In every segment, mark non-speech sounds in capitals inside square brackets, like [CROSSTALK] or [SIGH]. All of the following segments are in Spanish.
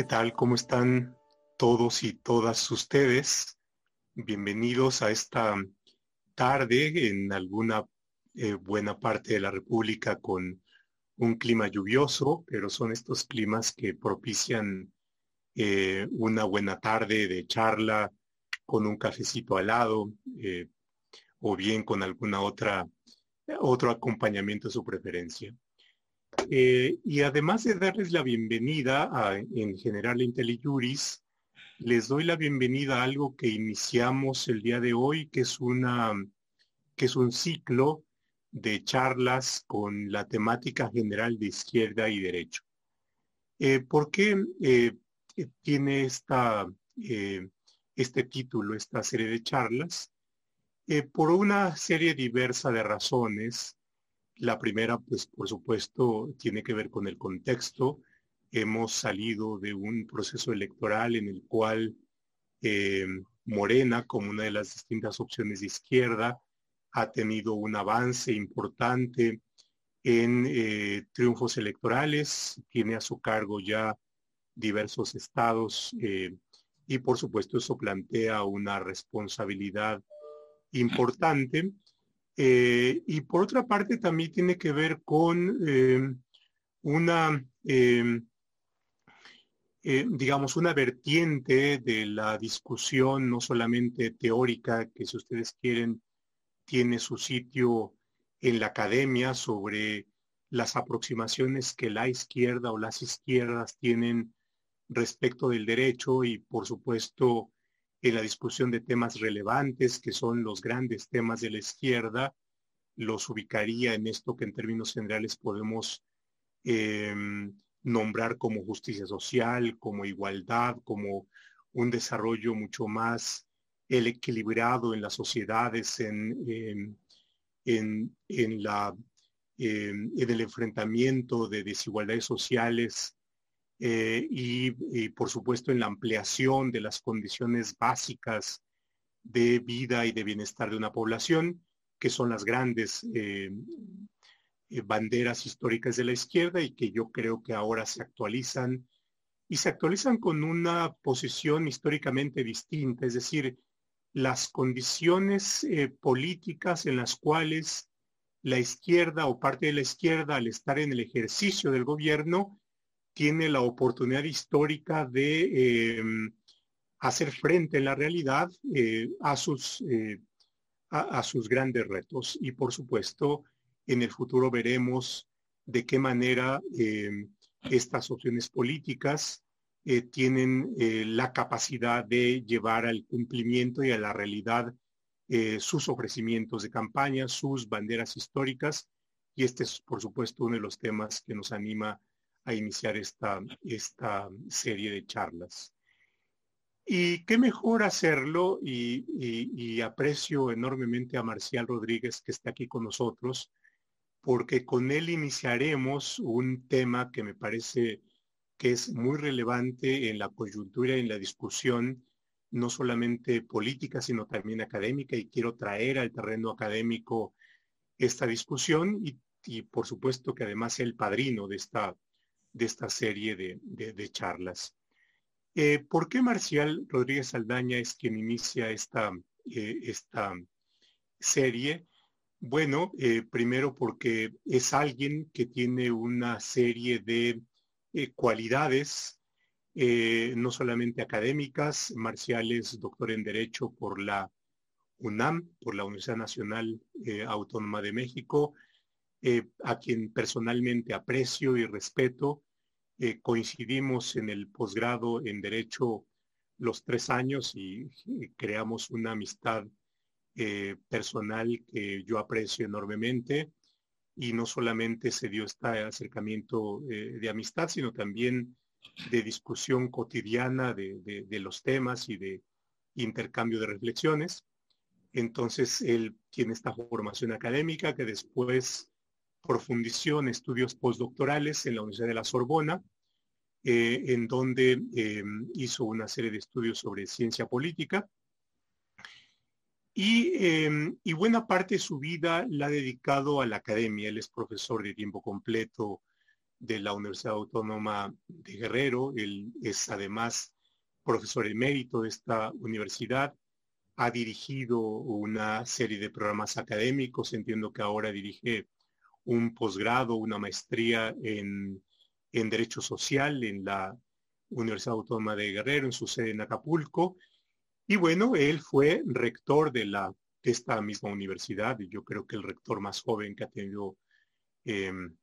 ¿Qué tal? ¿Cómo están todos y todas ustedes? Bienvenidos a esta tarde en alguna eh, buena parte de la República con un clima lluvioso, pero son estos climas que propician eh, una buena tarde de charla con un cafecito al lado eh, o bien con alguna otra otro acompañamiento de su preferencia. Eh, y además de darles la bienvenida a, en general IntelliJuris, les doy la bienvenida a algo que iniciamos el día de hoy, que es, una, que es un ciclo de charlas con la temática general de izquierda y derecho. Eh, ¿Por qué eh, tiene esta, este título, esta serie de charlas? por una serie diversa de razones, la primera, pues por supuesto, tiene que ver con el contexto. Hemos salido de un proceso electoral en el cual eh, Morena, como una de las distintas opciones de izquierda, ha tenido un avance importante en eh, triunfos electorales, tiene a su cargo ya diversos estados eh, y por supuesto eso plantea una responsabilidad importante eh, y por otra parte también tiene que ver con eh, una, eh, digamos, una vertiente de la discusión, no solamente teórica, que si ustedes quieren, tiene su sitio en la academia sobre las aproximaciones que la izquierda o las izquierdas tienen respecto del derecho y por supuesto en la discusión de temas relevantes, que son los grandes temas de la izquierda, los ubicaría en esto que en términos generales podemos em, nombrar como justicia social, como igualdad, como un desarrollo mucho más equilibrado en las sociedades, en, en, la, em, en el enfrentamiento de desigualdades sociales eh, y, por supuesto en la ampliación de las condiciones básicas de vida y de bienestar de una población, que son las grandes eh, eh, banderas históricas de la izquierda y que yo creo que ahora se actualizan y se actualizan con una posición históricamente distinta, es decir, las condiciones políticas en las cuales la izquierda o parte de la izquierda al estar en el ejercicio del gobierno tiene la oportunidad histórica de em, hacer frente en la realidad eh, a, sus, eh, a, sus grandes retos. Y por supuesto, en el futuro veremos de qué manera em, estas opciones políticas eh, tienen la capacidad de llevar al cumplimiento y a la realidad sus ofrecimientos de campaña, sus banderas históricas. Y este es, por supuesto, uno de los temas que nos anima a iniciar esta, esta serie de charlas. Y qué mejor hacerlo, y, aprecio enormemente a Marcial Rodríguez que está aquí con nosotros, porque con él iniciaremos un tema que me parece que es muy relevante en la coyuntura y en la discusión, no solamente política, sino también académica, y quiero traer al terreno académico esta discusión y, y por supuesto que además el padrino de esta de esta serie de, charlas. Eh, ¿Por qué Marcial Rodríguez Saldaña es quien inicia esta, eh, esta serie? Bueno, eh, primero porque es alguien que tiene una serie de cualidades, no solamente académicas, Marcial es doctor en Derecho por la UNAM, por la Universidad Nacional Autónoma de México, eh, a quien personalmente aprecio y respeto. Eh, coincidimos en el posgrado en Derecho los tres años y, creamos una amistad eh, personal que yo aprecio enormemente. Y no solamente se dio este acercamiento de amistad, sino también de discusión cotidiana de, de los temas y de intercambio de reflexiones. Entonces, él tiene esta formación académica que después profundizó en estudios postdoctorales en la Universidad de la Sorbona, eh, en donde eh, hizo una serie de estudios sobre ciencia política. Eh, y, buena parte de su vida la ha dedicado a la academia. Él es profesor de tiempo completo de la Universidad Autónoma de Guerrero. Él es además profesor emérito de esta universidad. Ha dirigido una serie de programas académicos. Entiendo que ahora dirige un posgrado, una maestría en, en Derecho Social en la Universidad Autónoma de Guerrero, en su sede en Acapulco. Y bueno, él fue rector de, la, de esta misma universidad, y yo creo que el rector más joven que ha tenido em,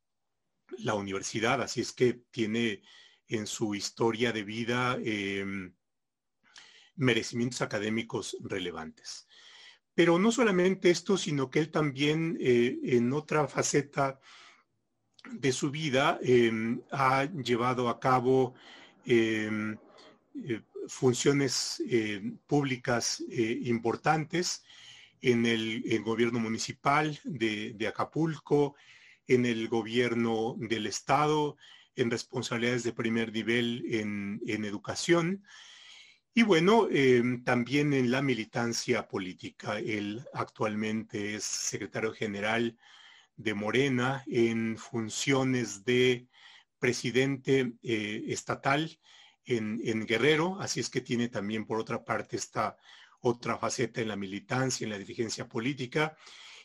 la universidad, así es que tiene en su historia de vida em, merecimientos académicos relevantes. Pero no solamente esto, sino que él también eh, en otra faceta de su vida em, ha llevado a cabo em, eh, funciones eh, públicas importantes en el, gobierno municipal de, Acapulco, en el gobierno del Estado, en responsabilidades de primer nivel en, en educación y bueno, em, también en la militancia política. Él actualmente es secretario general de Morena en funciones de presidente eh, estatal en, Guerrero, así es que tiene también por otra parte esta otra faceta en la militancia, en la dirigencia política.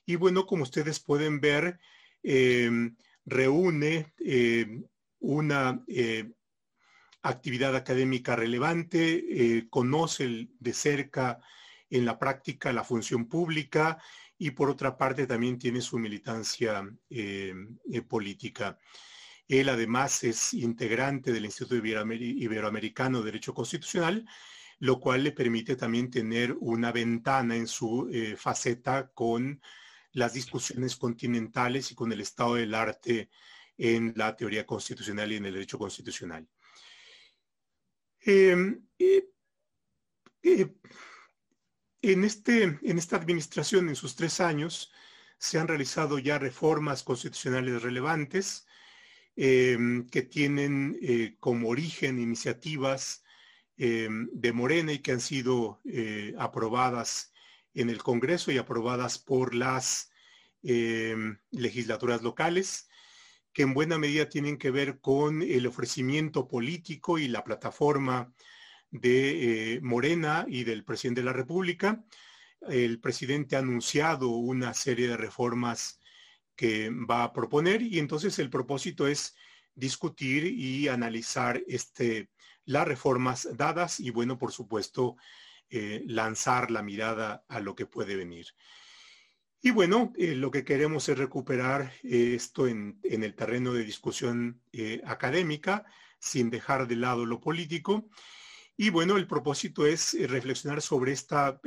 Y bueno, como ustedes pueden ver, em, reúne em, una eh, actividad académica relevante, eh, conoce de cerca en la práctica la función pública y por otra parte también tiene su militancia eh, eh, política. Él además es integrante del Instituto Iberoamericano de Derecho Constitucional, lo cual le permite también tener una ventana en su faceta con las discusiones continentales y con el estado del arte en la teoría constitucional y en el derecho constitucional. Em, en, este, en esta administración, en sus tres años, se han realizado ya reformas constitucionales relevantes em, que tienen eh, como origen iniciativas em, de Morena y que han sido eh, aprobadas en el Congreso y aprobadas por las legislaturas locales que en buena medida tienen que ver con el ofrecimiento político y la plataforma de eh, Morena y del presidente de la República. El presidente ha anunciado una serie de reformas que va a proponer y entonces el propósito es discutir y analizar este, las reformas dadas y bueno, por supuesto, eh, lanzar la mirada a lo que puede venir. Y bueno, eh, lo que queremos es recuperar eh, esto en, el terreno de discusión eh, académica, sin dejar de lado lo político. Y bueno, el propósito es reflexionar sobre esta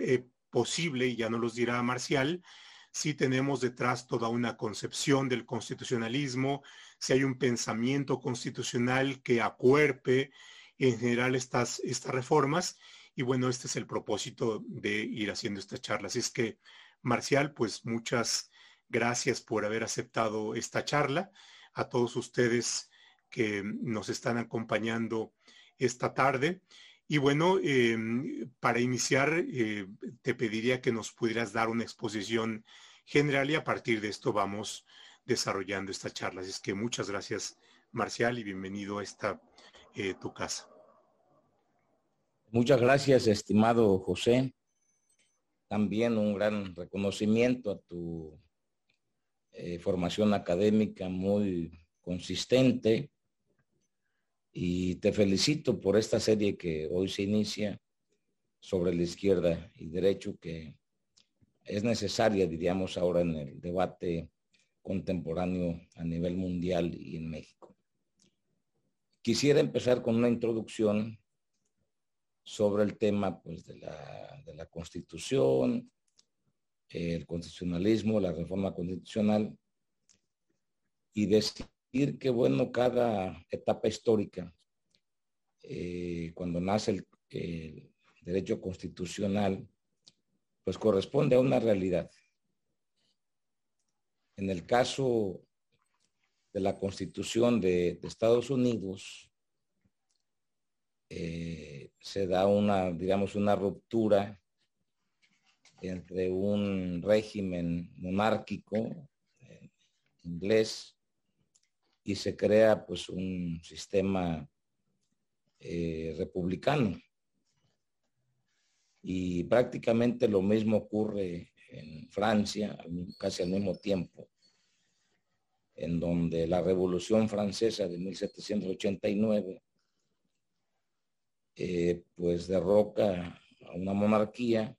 posible, y ya no los dirá Marcial, si tenemos detrás toda una concepción del constitucionalismo, si hay un pensamiento constitucional que acuerpe en general estas, estas reformas. Y bueno, este es el propósito de ir haciendo esta charla. Así es que Marcial, pues muchas gracias por haber aceptado esta charla. A todos ustedes que nos están acompañando esta tarde. Y bueno, em, para iniciar, eh, te pediría que nos pudieras dar una exposición general y a partir de esto vamos desarrollando esta charla. Así es que muchas gracias, Marcial, y bienvenido a esta eh, tu casa. Muchas gracias, estimado José también un gran reconocimiento a tu eh, formación académica muy consistente y te felicito por esta serie que hoy se inicia sobre la izquierda y derecho que es necesaria, diríamos ahora, en el debate contemporáneo a nivel mundial y en México. Quisiera empezar con una introducción sobre el tema pues, de, la, de la constitución, el constitucionalismo, la reforma constitucional, y decir que, bueno, cada etapa histórica, eh, cuando nace el, derecho constitucional, pues corresponde a una realidad. En el caso de la constitución de, de Estados Unidos, eh, se da una, digamos, una ruptura entre un régimen monárquico eh, inglés y se crea pues un sistema eh, republicano. Y prácticamente lo mismo ocurre en Francia, casi al mismo tiempo, en donde la Revolución Francesa de 1789 eh, pues derroca a una monarquía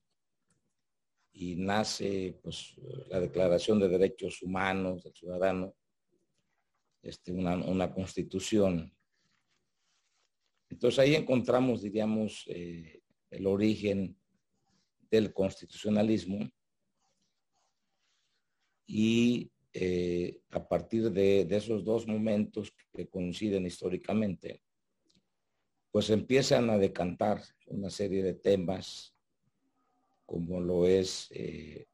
y nace pues la Declaración de Derechos Humanos del Ciudadano, este, una, constitución. Entonces ahí encontramos, diríamos, eh, el origen del constitucionalismo y eh, a partir de, esos dos momentos que coinciden históricamente, pues empiezan a decantar una serie de temas como lo es eh,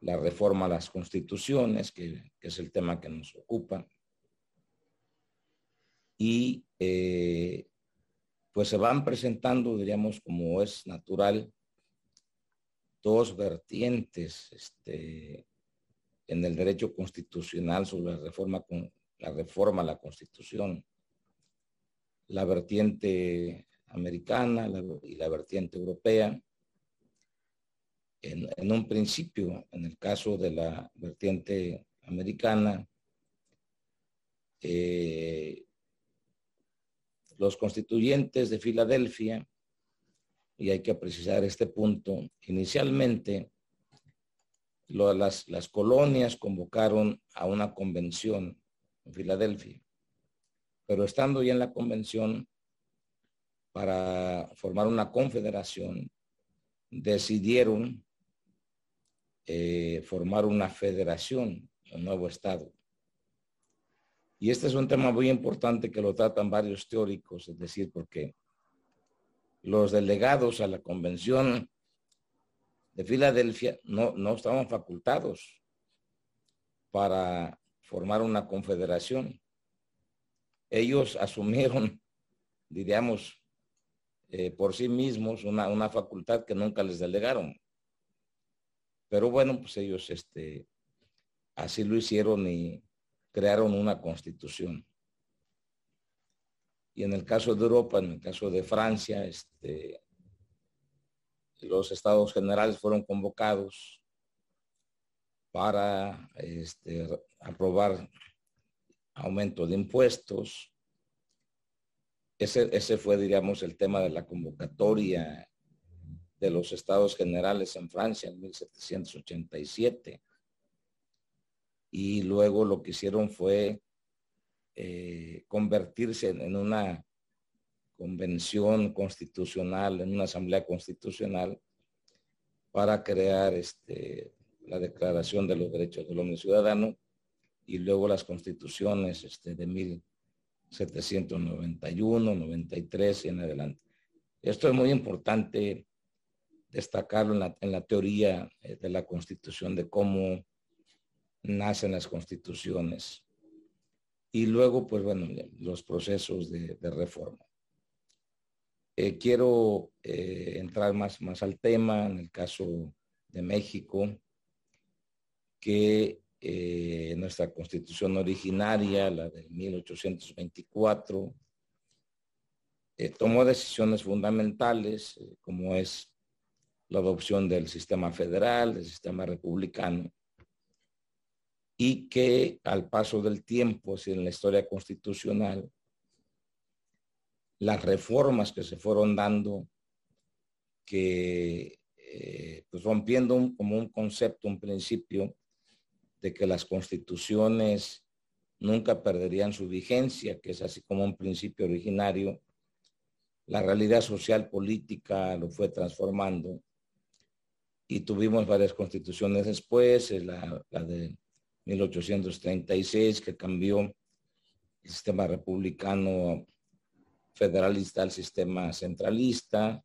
la reforma a las constituciones, que, es el tema que nos ocupa. Y eh, pues se van presentando, diríamos, como es natural, dos vertientes este, en el derecho constitucional sobre la reforma, la reforma a la constitución. La vertiente americana y la vertiente europea. En, un principio, en el caso de la vertiente americana, eh, los constituyentes de Filadelfia, y hay que precisar este punto, inicialmente las, las colonias convocaron a una convención en Filadelfia, pero estando ya en la convención para formar una confederación, decidieron eh, formar una federación, un nuevo Estado. Y este es un tema muy importante que lo tratan varios teóricos, es decir, porque los delegados a la convención de Filadelfia no, no estaban facultados para formar una confederación. Ellos asumieron, [LAUGHS] diríamos, eh, por sí mismos una, una facultad que nunca les delegaron. Pero bueno, pues ellos este, así lo hicieron y crearon una constitución. Y en el caso de Europa, en el caso de Francia, este, los estados generales fueron convocados para este, aprobar aumento de impuestos. Ese, ese fue, digamos, el tema de la convocatoria de los estados generales en Francia en 1787. Y luego lo que hicieron fue eh, convertirse en, una convención constitucional, en una asamblea constitucional para crear este, la Declaración de los Derechos del Hombre Ciudadano y luego las constituciones este, de 1791, 93 y en adelante. Esto es muy importante destacarlo en la, teoría eh, de la constitución, de cómo nacen las constituciones. Y luego, pues bueno, los procesos de, reforma. Eh, quiero eh, entrar más, más al tema en el caso de México, que nuestra constitución originaria, la de 1824, tomó decisiones fundamentales, como es la adopción del sistema federal, del sistema republicano, y que al paso del tiempo, si en la historia constitucional, las reformas que se fueron dando, que eh, pues rompiendo como un concepto, un principio de que las constituciones nunca perderían su vigencia, que es así como un principio originario, la realidad social política lo fue transformando y tuvimos varias constituciones después, la, la de 1836 que cambió el sistema republicano federalista al sistema centralista,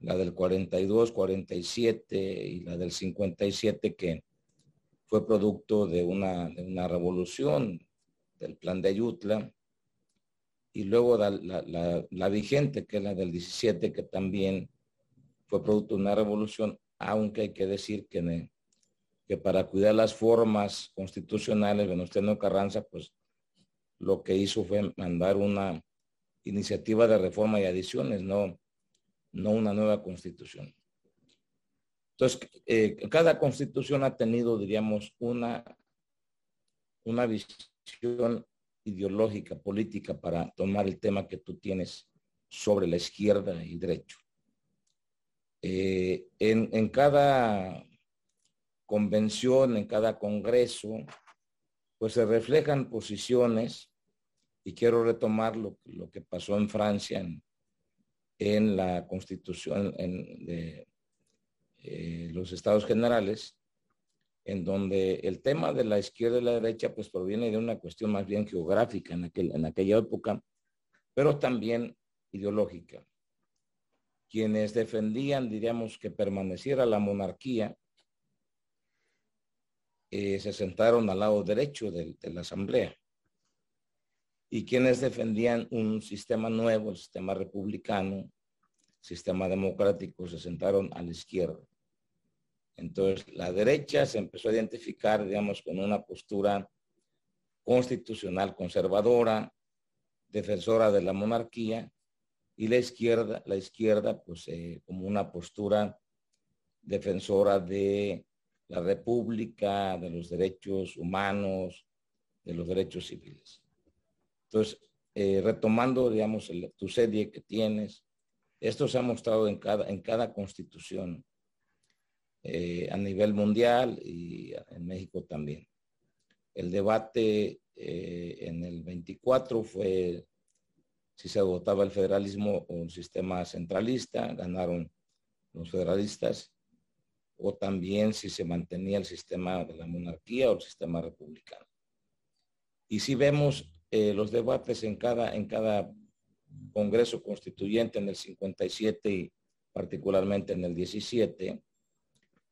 la del 42, 47 y la del 57 que fue producto de una, revolución del plan de Ayutla, y luego la, vigente, que es la del 17, que también fue producto de una revolución, aunque hay que decir que que para cuidar las formas constitucionales, Venustiano Carranza, pues lo que hizo fue mandar una iniciativa de reforma y adiciones, no, no una nueva constitución. Entonces, eh, cada constitución ha tenido, diríamos, una, una visión ideológica, política, para tomar el tema que tú tienes sobre la izquierda y derecho. Eh, en, en cada convención, en cada congreso, pues se reflejan posiciones y quiero retomar lo, que pasó en Francia en, la constitución de eh, los estados generales, en donde el tema de la izquierda y la derecha pues proviene de una cuestión más bien geográfica en, aquel, en aquella época, pero también ideológica. Quienes defendían, diríamos, que permaneciera la monarquía, eh, se sentaron al lado derecho de, la Asamblea. Y quienes defendían un sistema nuevo, el sistema republicano, sistema democrático, se sentaron a la izquierda. Entonces, la derecha se empezó a identificar, digamos, con una postura constitucional conservadora, defensora de la monarquía, y la izquierda, la izquierda, pues, eh, como una postura defensora de la república, de los derechos humanos, de los derechos civiles. Entonces, eh, retomando, digamos, tu serie que tienes, esto se ha mostrado en cada, en cada constitución eh, a nivel mundial y en México también. El debate eh, en el 24 fue si se votaba el federalismo o un sistema centralista, ganaron los federalistas o también si se mantenía el sistema de la monarquía o el sistema republicano. Y si vemos eh, los debates en cada, en cada Congreso Constituyente en el 57 y particularmente en el 17,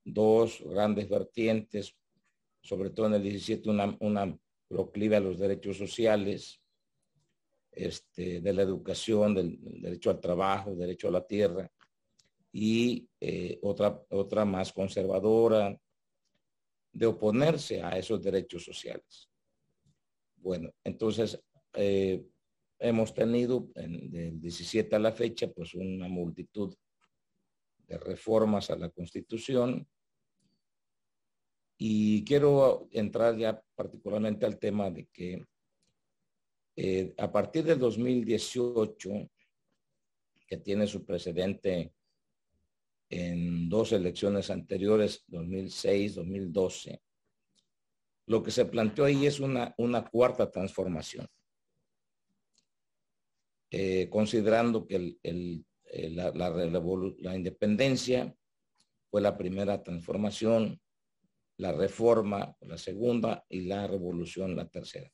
dos grandes vertientes, sobre todo en el 17 una, una proclive a los derechos sociales, este, de la educación, del derecho al trabajo, derecho a la tierra, y eh, otra, otra más conservadora de oponerse a esos derechos sociales. Bueno, entonces eh, hemos tenido en, del 17 a la fecha pues una multitud de reformas a la Constitución y quiero entrar ya particularmente al tema de que eh, a partir del 2018, que tiene su precedente en dos elecciones anteriores, 2006, 2012, lo que se planteó ahí es una, una cuarta transformación. Eh, considerando que el, la, la, independencia fue la primera transformación, la reforma la segunda y la revolución la tercera.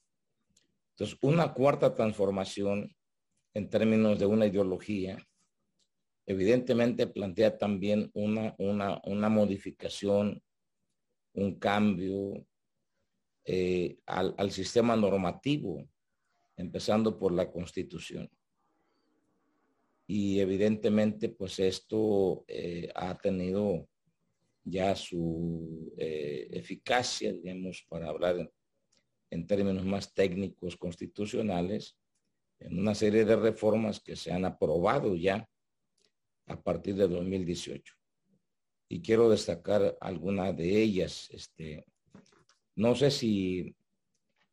Entonces, una cuarta transformación en términos de una ideología evidentemente plantea también una, una, una modificación, un cambio eh, al, al, sistema normativo, empezando por la constitución. Y evidentemente, pues esto eh, ha tenido ya su eh, eficacia, digamos, para hablar en, en términos más técnicos constitucionales, en una serie de reformas que se han aprobado ya a partir de 2018. Y quiero destacar alguna de ellas. Este, no sé si,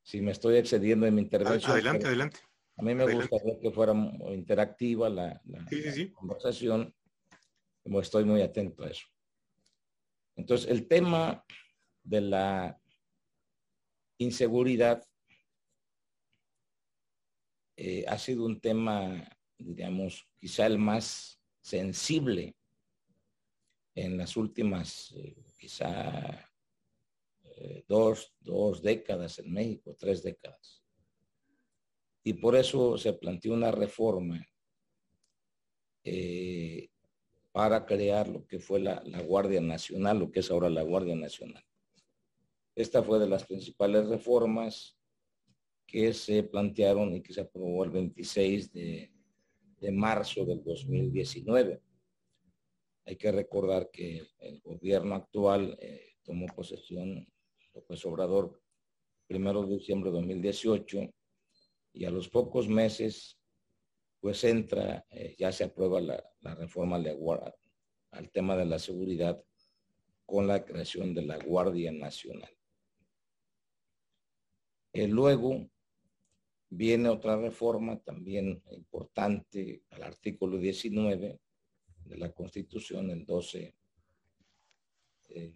si me estoy excediendo en mi intervención. Adelante, adelante. A mí me gustaría que fuera interactiva la, conversación, como estoy muy atento a eso. Entonces, el tema de la inseguridad eh, ha sido un tema, digamos, quizá el más sensible en las últimas eh, quizá eh, dos, dos décadas en México, tres décadas. Y por eso se planteó una reforma para crear lo que fue la, Guardia Nacional, lo que es ahora la Guardia Nacional. Esta fue de las principales reformas que se plantearon y que se aprobó el 26 de de marzo del 2019. Hay que recordar que el gobierno actual eh, tomó posesión López Obrador primero de diciembre de 2018 y a los pocos meses pues entra, eh, ya se aprueba la, reforma de al tema de la seguridad con la creación de la Guardia Nacional. Eh, luego viene otra reforma también importante al artículo 19 de la Constitución, el 12 eh,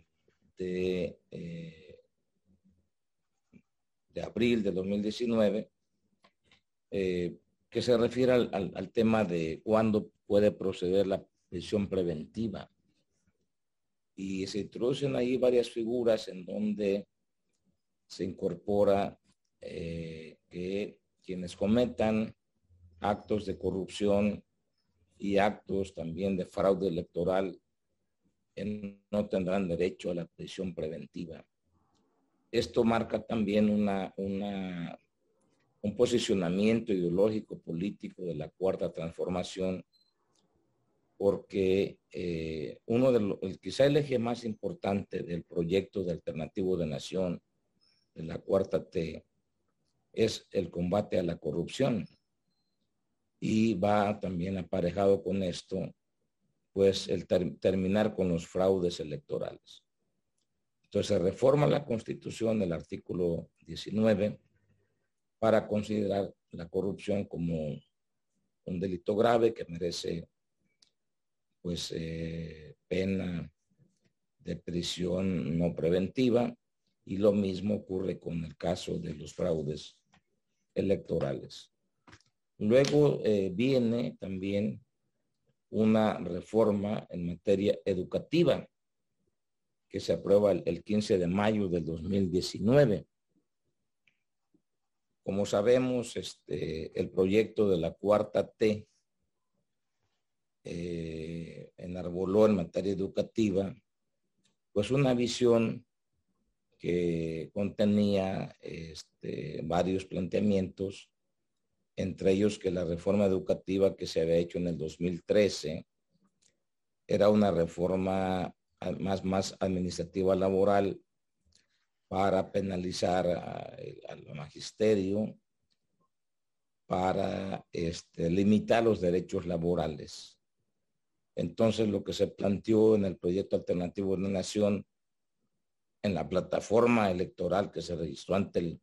de, de abril de 2019, que se refiere al, tema de cuándo puede proceder la prisión preventiva. Y se introducen ahí varias figuras en donde se incorpora eh, que quienes cometan actos de corrupción y actos también de fraude electoral no tendrán derecho a la prisión preventiva. Esto marca también una un posicionamiento ideológico político de la cuarta transformación, porque eh, uno de los, quizá el eje más importante del proyecto de alternativo de nación de la cuarta T es el combate a la corrupción. Y va también aparejado con esto, pues el terminar con los fraudes electorales. Entonces se reforma la constitución del artículo 19 para considerar la corrupción como un delito grave que merece pues eh, pena de prisión no preventiva y lo mismo ocurre con el caso de los fraudes electorales. Luego eh, viene también una reforma en materia educativa que se aprueba el, el 15 de mayo del 2019 como sabemos, este, el proyecto de la cuarta T eh, enarboló en materia educativa, pues una visión que contenía este, varios planteamientos, entre ellos que la reforma educativa que se había hecho en el 2013 era una reforma más, más administrativa laboral para penalizar al magisterio, para este, limitar los derechos laborales. Entonces, lo que se planteó en el proyecto alternativo de Nación, en la plataforma electoral que se registró ante el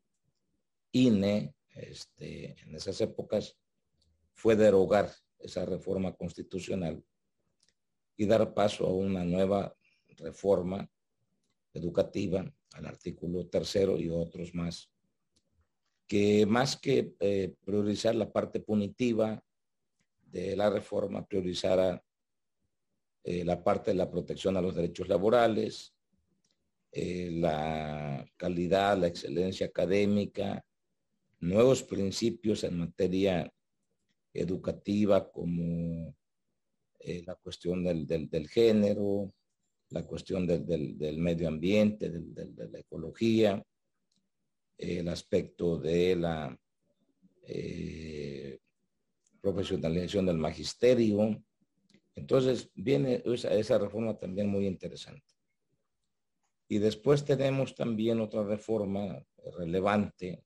INE este, en esas épocas, fue derogar esa reforma constitucional y dar paso a una nueva reforma educativa al artículo tercero y otros más, que más que eh, priorizar la parte punitiva de la reforma, priorizara eh, la parte de la protección a los derechos laborales, eh, la calidad, la excelencia académica, nuevos principios en materia educativa como la cuestión del, del género, la cuestión del, medio ambiente, de la ecología, el aspecto de la eh, profesionalización del magisterio. Entonces viene esa, esa, reforma también muy interesante. Y después tenemos también otra reforma relevante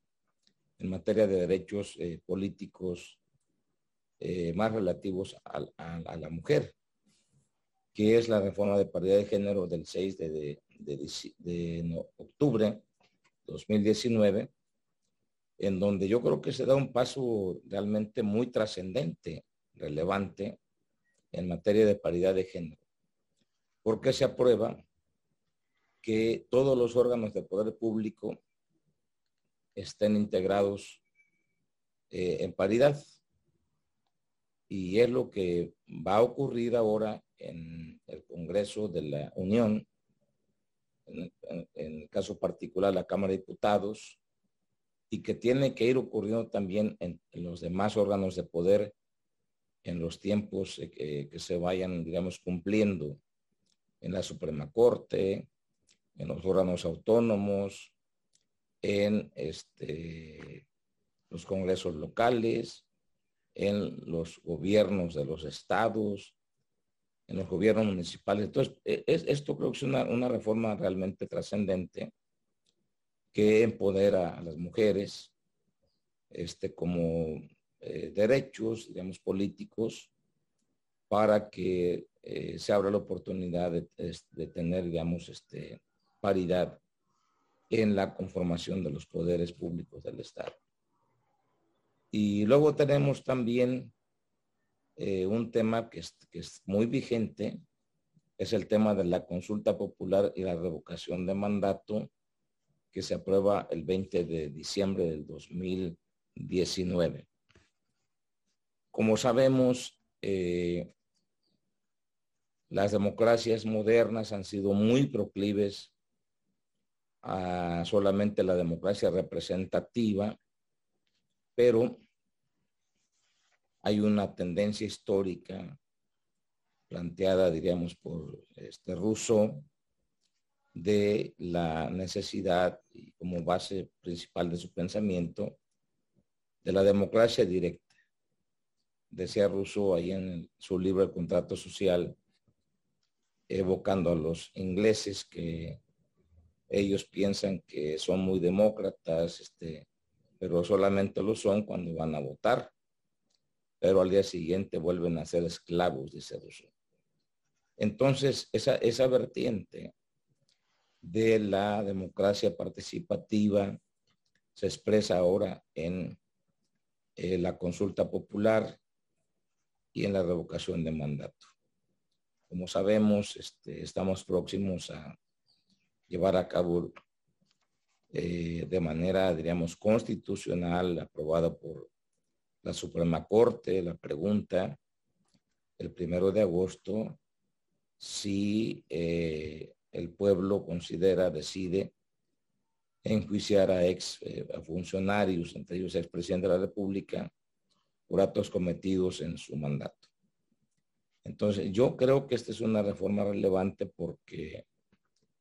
en materia de derechos eh, políticos eh, más relativos a la mujer que es la reforma de paridad de género del 6 de, de, octubre 2019, en donde yo creo que se da un paso realmente muy trascendente, relevante en materia de paridad de género, porque se aprueba que todos los órganos de poder público estén integrados eh, en paridad. Y es lo que va a ocurrir ahora en el Congreso de la Unión, en, el caso particular la Cámara de Diputados, y que tiene que ir ocurriendo también en, los demás órganos de poder en los tiempos que, que se vayan, digamos, cumpliendo en la Suprema Corte, en los órganos autónomos, en este, los congresos locales, en los gobiernos de los estados, en los gobiernos municipales. Entonces, e, es, esto creo que es una, reforma realmente trascendente que empodera a las mujeres este, como eh, derechos, digamos, políticos para que eh, se abra la oportunidad de, de, tener, digamos, este, paridad en la conformación de los poderes públicos del Estado. Y luego tenemos también eh, un tema que es, que es muy vigente, es el tema de la consulta popular y la revocación de mandato que se aprueba el 20 de diciembre del 2019. Como sabemos, eh, las democracias modernas han sido muy proclives a solamente la democracia representativa, pero hay una tendencia histórica planteada, diríamos, por este ruso de la necesidad y como base principal de su pensamiento de la democracia directa. Decía Rousseau ahí en su libro El contrato social, evocando a los ingleses que ellos piensan que son muy demócratas, este, pero solamente lo son cuando van a votar. Pero al día siguiente vuelven a ser esclavos, dice Rousseau. Entonces, esa, esa vertiente de la democracia participativa se expresa ahora en eh, la consulta popular y en la revocación de mandato. Como sabemos, este, estamos próximos a llevar a cabo eh, de manera, diríamos, constitucional, aprobada por la Suprema Corte, la pregunta el primero de agosto si eh, el pueblo considera, decide enjuiciar a ex eh, funcionarios, entre ellos ex presidente de la República, por actos cometidos en su mandato. Entonces, yo creo que esta es una reforma relevante porque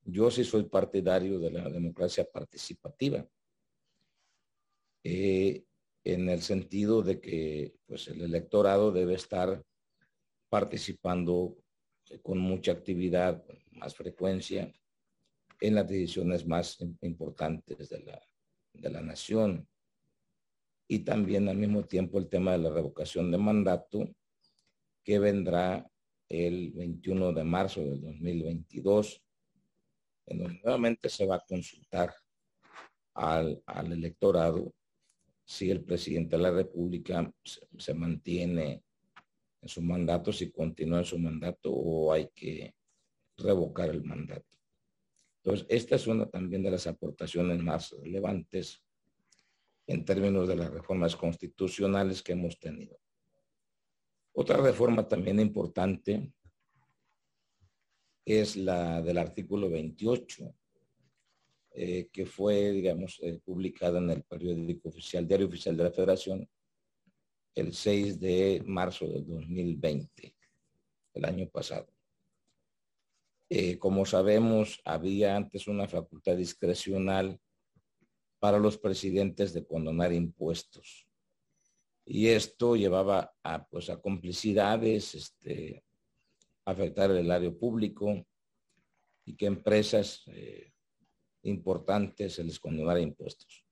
yo sí soy partidario de la democracia participativa, eh, en el sentido de que pues, el electorado debe estar participando con mucha actividad, más frecuencia en las decisiones más importantes de la, de la nación. Y también al mismo tiempo el tema de la revocación de mandato que vendrá el 21 de marzo del 2022, en donde nuevamente se va a consultar al, al electorado si el presidente de la República se, mantiene en su mandato, si continúa en su mandato o hay que revocar el mandato. Entonces, esta es una también de las aportaciones más relevantes en términos de las reformas constitucionales que hemos tenido. Otra reforma también importante es la del artículo 28, eh, que fue, digamos, eh, publicada en el periódico oficial, Diario Oficial de la Federación, el 6 de marzo del 2020, el año pasado. Eh, como sabemos, había antes una facultad discrecional para los presidentes de condonar impuestos. Y esto llevaba a, pues, a complicidades, este, afectar el erario público y que empresas importantes se les condonara impuestos.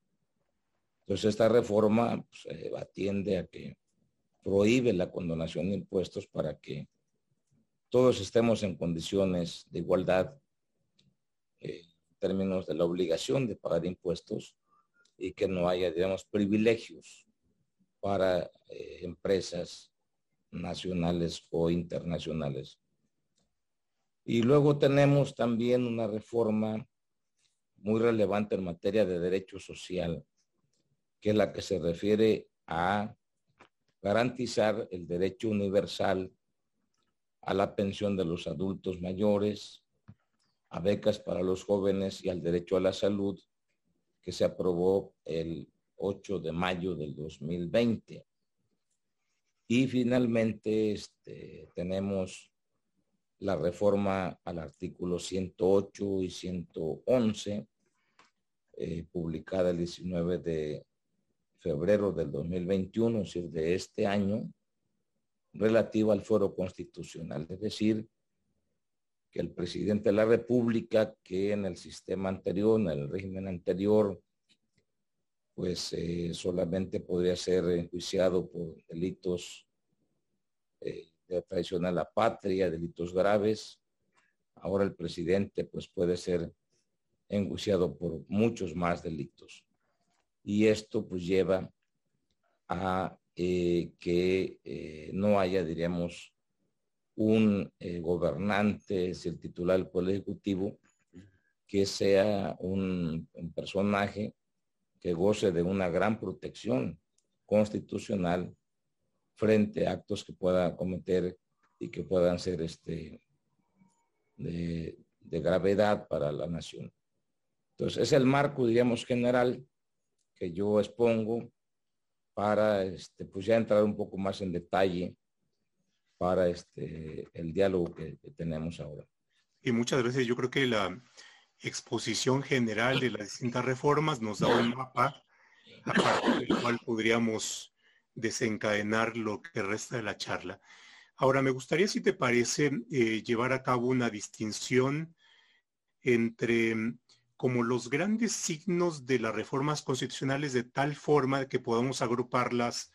Entonces esta reforma pues, eh, atiende a que prohíbe la condonación de impuestos para que todos estemos en condiciones de igualdad eh, en términos de la obligación de pagar impuestos y que no haya, digamos, privilegios para eh, empresas nacionales o internacionales. Y luego tenemos también una reforma muy relevante en materia de derecho social, que es la que se refiere a garantizar el derecho universal a la pensión de los adultos mayores, a becas para los jóvenes y al derecho a la salud, que se aprobó el 8 de mayo del 2020. Y finalmente este, tenemos la reforma al artículo 108 y 111, eh, publicada el 19 de febrero del 2021, es decir, de este año, relativo al foro constitucional, es decir, que el presidente de la República, que en el sistema anterior, en el régimen anterior, pues eh, solamente podría ser enjuiciado por delitos eh, de traición a la patria, delitos graves. Ahora el presidente pues puede ser enjuiciado por muchos más delitos. Y esto pues lleva a eh, que no haya, diríamos, un eh, gobernante, es el titular del Poder Ejecutivo, que sea un, personaje que goce de una gran protección constitucional frente a actos que pueda cometer y que puedan ser este, de, gravedad para la nación. Entonces, es el marco, digamos, general que yo expongo para, este, pues ya entrar un poco más en detalle para este, el diálogo que, tenemos ahora. Y muchas veces yo creo que la exposición general de las distintas reformas nos da un mapa a partir del cual podríamos desencadenar lo que resta de la charla. Ahora, me gustaría, si te parece, eh, llevar a cabo una distinción entre como los grandes signos de las reformas constitucionales de tal forma que podamos agruparlas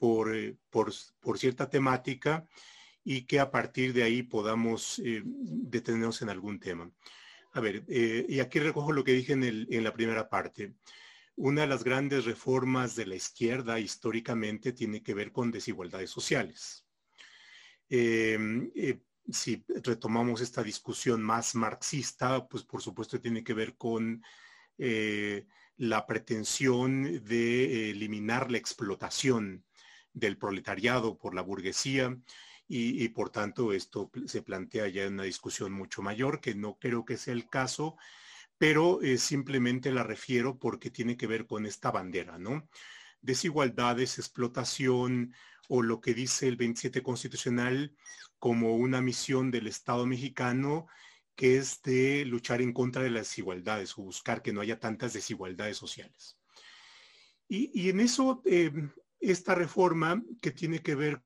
eh, por, por, cierta temática y que a partir de ahí podamos eh, detenernos en algún tema. A ver, eh, y aquí recojo lo que dije en, el, en la primera parte. Una de las grandes reformas de la izquierda históricamente tiene que ver con desigualdades sociales. Si retomamos esta discusión más marxista, pues por supuesto tiene que ver con la pretensión de eliminar la explotación del proletariado por la burguesía y, por tanto esto se plantea ya en una discusión mucho mayor, que no creo que sea el caso, pero eh, simplemente la refiero porque tiene que ver con esta bandera, ¿no? Desigualdades, explotación o lo que dice el 27 constitucional como una misión del Estado mexicano que es de luchar en contra de las desigualdades o buscar que no haya tantas desigualdades sociales. Y, en eso eh, esta reforma que tiene que ver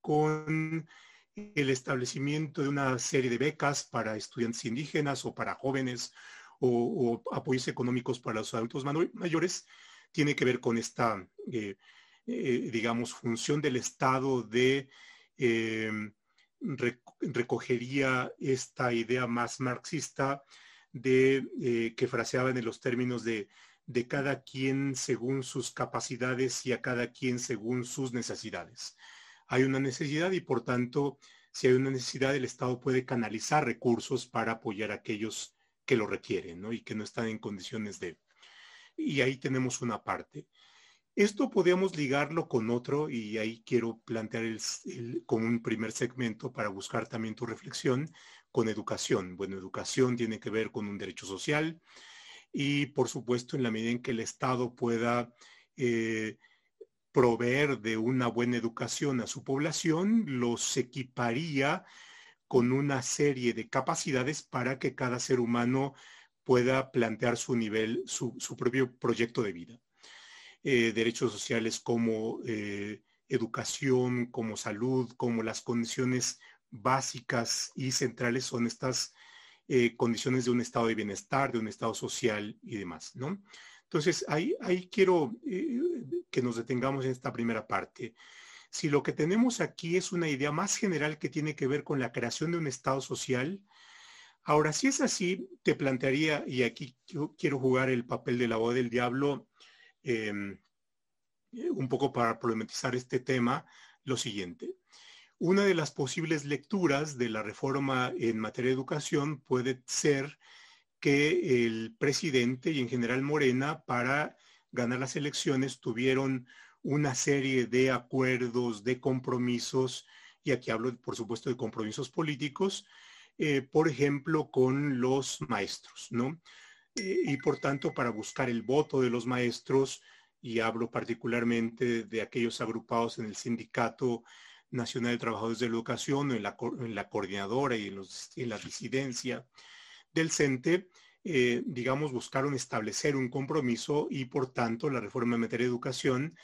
con el establecimiento de una serie de becas para estudiantes indígenas o para jóvenes o, apoyos económicos para los adultos mayores, tiene que ver con esta, eh, eh, digamos, función del Estado de em, recogería esta idea más marxista de eh, que fraseaban en los términos de de cada quien según sus capacidades y a cada quien según sus necesidades. Hay una necesidad y por tanto, si hay una necesidad, el Estado puede canalizar recursos para apoyar a aquellos que lo requieren y que no están en condiciones de... Y ahí tenemos una parte. Esto podemos ligarlo con otro y ahí quiero plantear el, como un primer segmento para buscar también tu reflexión con educación. Bueno, educación tiene que ver con un derecho social, y por supuesto en la medida en que el Estado pueda eh, proveer de una buena educación a su población, los equiparía con una serie de capacidades para que cada ser humano pueda plantear su nivel, su, propio proyecto de vida. Eh, derechos sociales como eh, educación, como salud, como las condiciones básicas y centrales son estas eh, condiciones de un estado de bienestar, de un estado social y demás, ¿no? Entonces, ahí, ahí quiero que nos detengamos en esta primera parte. Si lo que tenemos aquí es una idea más general que tiene que ver con la creación de un estado social, ahora si es así, te plantearía, y aquí yo quiero jugar el papel de la voz del diablo, em, un poco para problematizar este tema, lo siguiente. Una de las posibles lecturas de la reforma en materia de educación puede ser que el presidente y en general Morena para ganar las elecciones tuvieron una serie de acuerdos, de compromisos, y aquí hablo por supuesto de compromisos políticos, eh, por ejemplo, con los maestros, ¿no? Y por tanto, para buscar el voto de los maestros, y hablo particularmente de aquellos agrupados en el sindicato Nacional de Trabajadores de la Educación, en la, en la coordinadora y en, los, en, la disidencia del CENTE, eh, digamos, buscaron establecer un compromiso y por tanto la reforma en materia de educación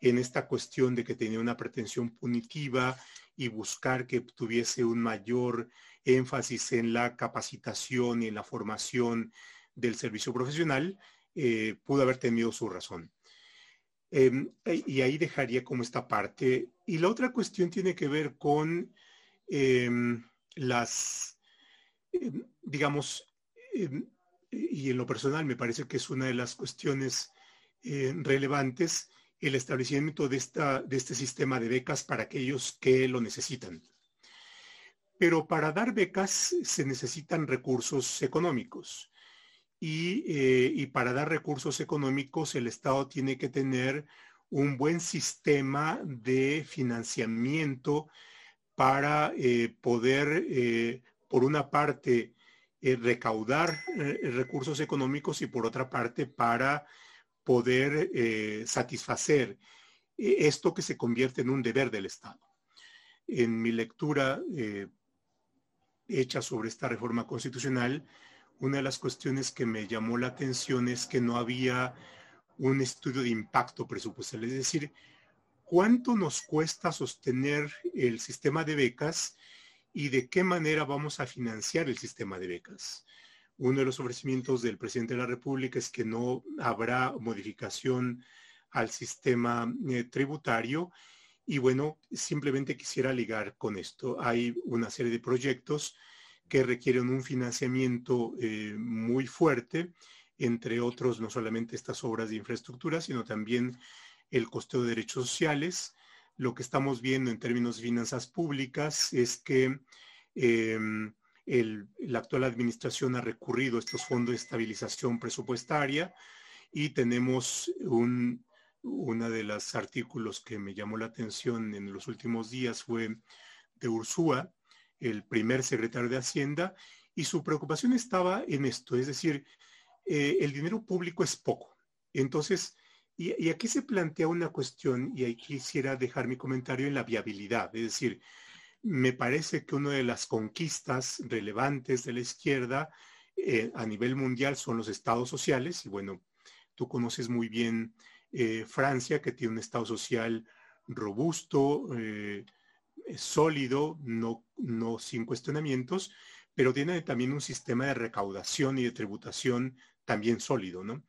en esta cuestión de que tenía una pretensión punitiva y buscar que tuviese un mayor énfasis en la capacitación y en la formación del servicio profesional, eh, pudo haber tenido su razón. Em, y ahí dejaría como esta parte. Y la otra cuestión tiene que ver con em, las, em, digamos, y en lo personal me parece que es una de las cuestiones eh, relevantes, el establecimiento de, esta, de este sistema de becas para aquellos que lo necesitan. Pero para dar becas se necesitan recursos económicos. Eh, y, para dar recursos económicos el Estado tiene que tener un buen sistema de financiamiento para eh, poder, eh, por una parte, recaudar recursos económicos y por otra parte, para poder satisfacer esto que se convierte en un deber del Estado. En mi lectura hecha sobre esta reforma constitucional, una de las cuestiones que me llamó la atención es que no había un estudio de impacto presupuestal, es decir, cuánto nos cuesta sostener el sistema de becas y de qué manera vamos a financiar el sistema de becas. Uno de los ofrecimientos del presidente de la República es que no habrá modificación al sistema eh, tributario y bueno, simplemente quisiera ligar con esto. Hay una serie de proyectos que requieren un financiamiento eh, muy fuerte, entre otros no solamente estas obras de infraestructura, sino también el costo de derechos sociales. Lo que estamos viendo en términos de finanzas públicas es que em, la actual administración ha recurrido a estos fondos de estabilización presupuestaria y tenemos un, uno de los artículos que me llamó la atención en los últimos días fue de Ursúa, el primer secretario de Hacienda, y su preocupación estaba en esto, es decir, eh, el dinero público es poco. Entonces, y, aquí se plantea una cuestión, y ahí quisiera dejar mi comentario en la viabilidad, es decir, me parece que una de las conquistas relevantes de la izquierda eh, a nivel mundial son los estados sociales, y bueno, tú conoces muy bien eh, Francia, que tiene un estado social robusto, sólido, no, no sin cuestionamientos, pero tiene también un sistema de recaudación y de tributación también sólido, ¿no?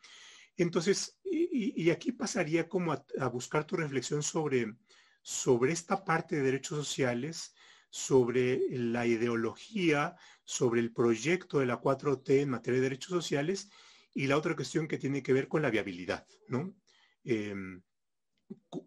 Entonces, y, aquí pasaría como a, buscar tu reflexión sobre, sobre esta parte de derechos sociales, sobre la ideología, sobre el proyecto de la 4T en materia de derechos sociales y la otra cuestión que tiene que ver con la viabilidad, ¿no? Em,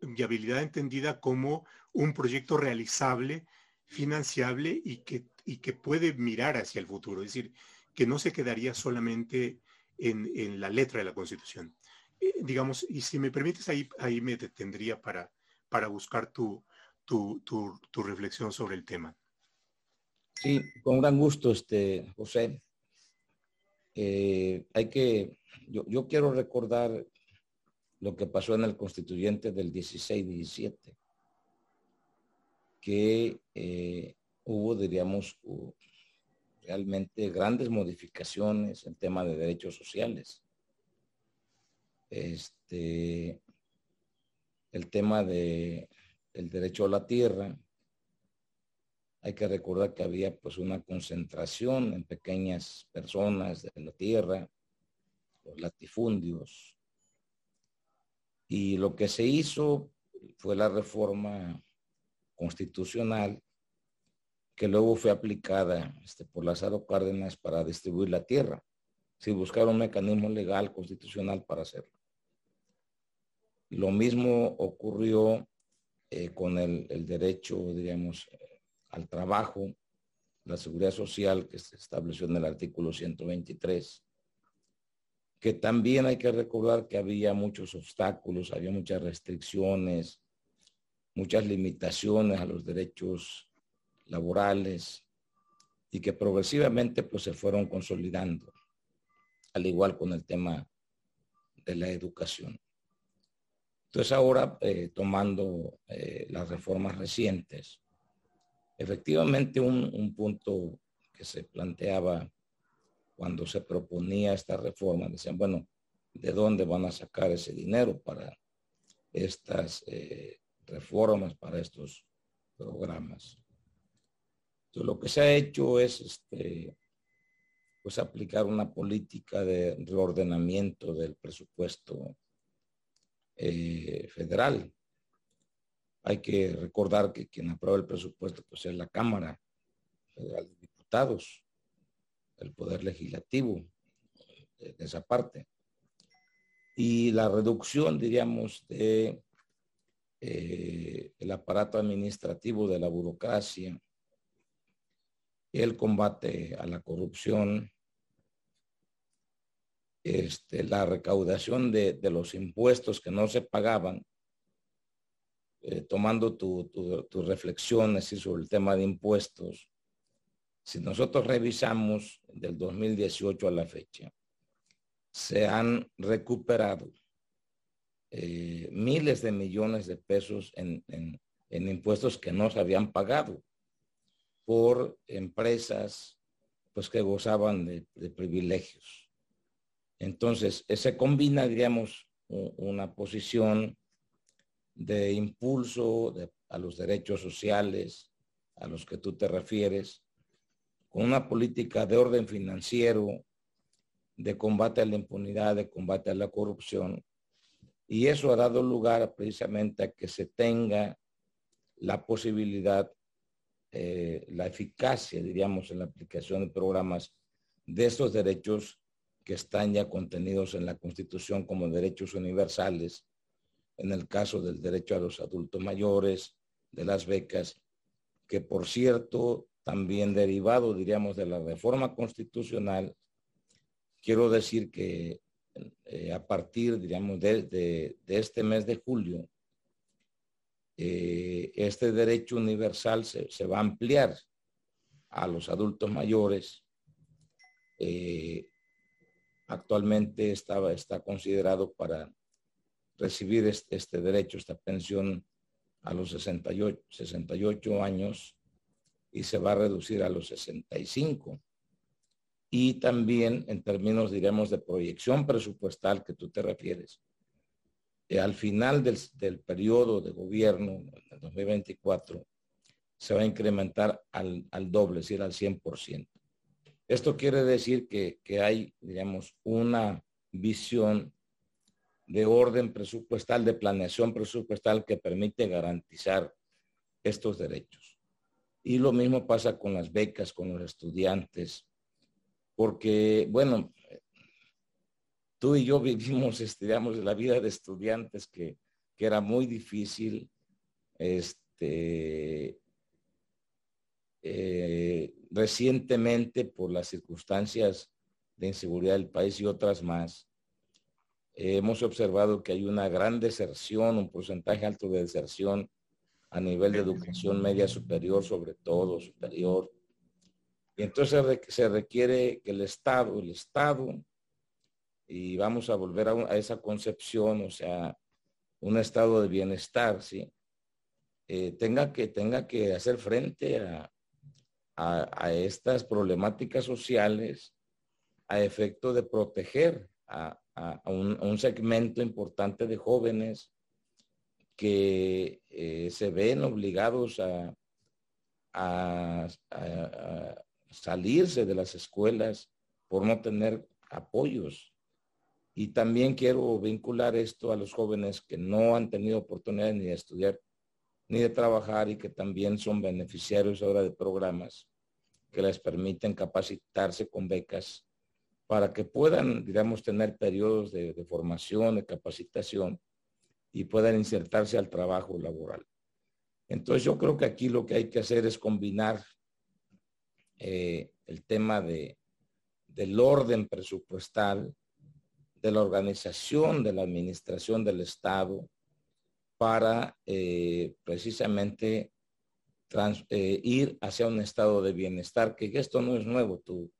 viabilidad entendida como un proyecto realizable, financiable y que, y que puede mirar hacia el futuro, es decir, que no se quedaría solamente en, la letra de la Constitución. Eh, digamos, y si me permites, ahí, ahí me detendría para, para buscar tu, tu, tu, reflexión sobre el tema. Sí, con gran gusto, este, José. Eh, hay que, yo, yo quiero recordar lo que pasó en el constituyente del 16-17, que eh, hubo, diríamos, realmente grandes modificaciones en tema de derechos sociales. Este, el tema de el derecho a la tierra, hay que recordar que había pues una concentración en pequeñas personas de la tierra, los latifundios, y lo que se hizo fue la reforma constitucional que luego fue aplicada este, por Lázaro Cárdenas para distribuir la tierra, sin buscar un mecanismo legal constitucional para hacerlo. Lo mismo ocurrió eh, con el, derecho, digamos, al trabajo, la seguridad social que se estableció en el artículo 123 que también hay que recordar que había muchos obstáculos, había muchas restricciones, muchas limitaciones a los derechos laborales y que progresivamente pues se fueron consolidando, al igual con el tema de la educación. Entonces ahora, eh, tomando eh, las reformas recientes, efectivamente un punto que se planteaba cuando se proponía esta reforma, decían, bueno, ¿de dónde van a sacar ese dinero para estas eh, reformas para estos programas. Lo que se ha hecho es este, pues aplicar una política de reordenamiento del presupuesto eh, federal. Hay que recordar que quien aprueba el presupuesto pues es la Cámara Federal de Diputados, el Poder Legislativo, de, esa parte. Y la reducción, diríamos, de eh, el aparato administrativo de la burocracia, el combate a la corrupción, este, la recaudación de, los impuestos que no se pagaban, eh, tomando tus tu, reflexiones sobre el tema de impuestos, si nosotros revisamos del 2018 a la fecha, se han recuperado eh, miles de millones de pesos en, impuestos que no se habían pagado por empresas pues que gozaban de, privilegios. Entonces, se combina, diríamos, una posición de impulso a los derechos sociales a los que tú te refieres, con una política de orden financiero, de combate a la impunidad, de combate a la corrupción. Y eso ha dado lugar precisamente a que se tenga la posibilidad, eh, la eficacia, diríamos, en la aplicación de programas de estos derechos que están ya contenidos en la Constitución como derechos universales, en el caso del derecho a los adultos mayores, de las becas, que por cierto también derivado, diríamos, de la reforma constitucional, quiero decir que eh, a partir, diríamos, de, este mes de julio, eh, este derecho universal se, va a ampliar a los adultos mayores. Eh, actualmente estaba, está considerado para recibir este, este, derecho, esta pensión a los 68, 68 años y se va a reducir a los 65. Y también en términos, diremos, de proyección presupuestal que tú te refieres, eh, al final del, del, periodo de gobierno, en 2024, se va a incrementar al, al doble, es decir, al 100%. Esto quiere decir que, que hay, digamos, una visión de orden presupuestal, de planeación presupuestal que permite garantizar estos derechos. Y lo mismo pasa con las becas, con los estudiantes, porque, bueno, tú y yo vivimos, estudiamos la vida de estudiantes que, que era muy difícil, este, eh, recientemente por las circunstancias de inseguridad del país y otras más, hemos observado que hay una gran deserción, un porcentaje alto de deserción a nivel de educación media superior, sobre todo superior. Y entonces se requiere que el Estado, el Estado, y vamos a volver a, esa concepción, o sea, un estado de bienestar, ¿sí? Eh, tenga, que, tenga que hacer frente a, a, estas problemáticas sociales a efecto de proteger a, un, un, segmento importante de jóvenes que eh, se ven obligados a, salirse de las escuelas por no tener apoyos. Y también quiero vincular esto a los jóvenes que no han tenido oportunidad ni de estudiar ni de trabajar y que también son beneficiarios ahora de programas que les permiten capacitarse con becas para que puedan, digamos, tener periodos de formación, de capacitación y puedan insertarse al trabajo laboral. Entonces yo creo que aquí lo que hay que hacer es combinar eh, el tema de, del orden presupuestal, de la organización de la administración del Estado para eh, precisamente eh, ir hacia un estado de bienestar, que esto no es nuevo, tú,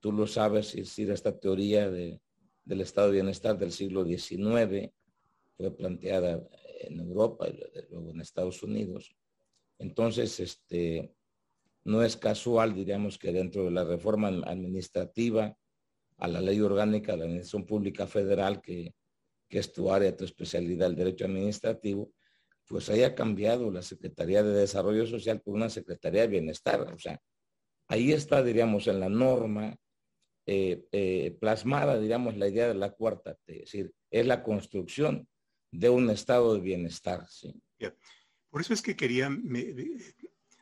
tú lo sabes, es decir, esta teoría de, del estado de bienestar del siglo XIX, fue planteada en Europa y luego en Estados Unidos. Entonces, este, no es casual, diríamos, que dentro de la reforma administrativa a la ley orgánica de la Administración Pública Federal que, que es tu área, tu especialidad, el derecho administrativo, pues haya cambiado la Secretaría de Desarrollo Social por una Secretaría de Bienestar. O sea, ahí está, diríamos, en la norma eh, eh, plasmada, diríamos, la idea de la cuarta T, es decir, es la construcción de un estado de bienestar. ¿sí? Por eso es que quería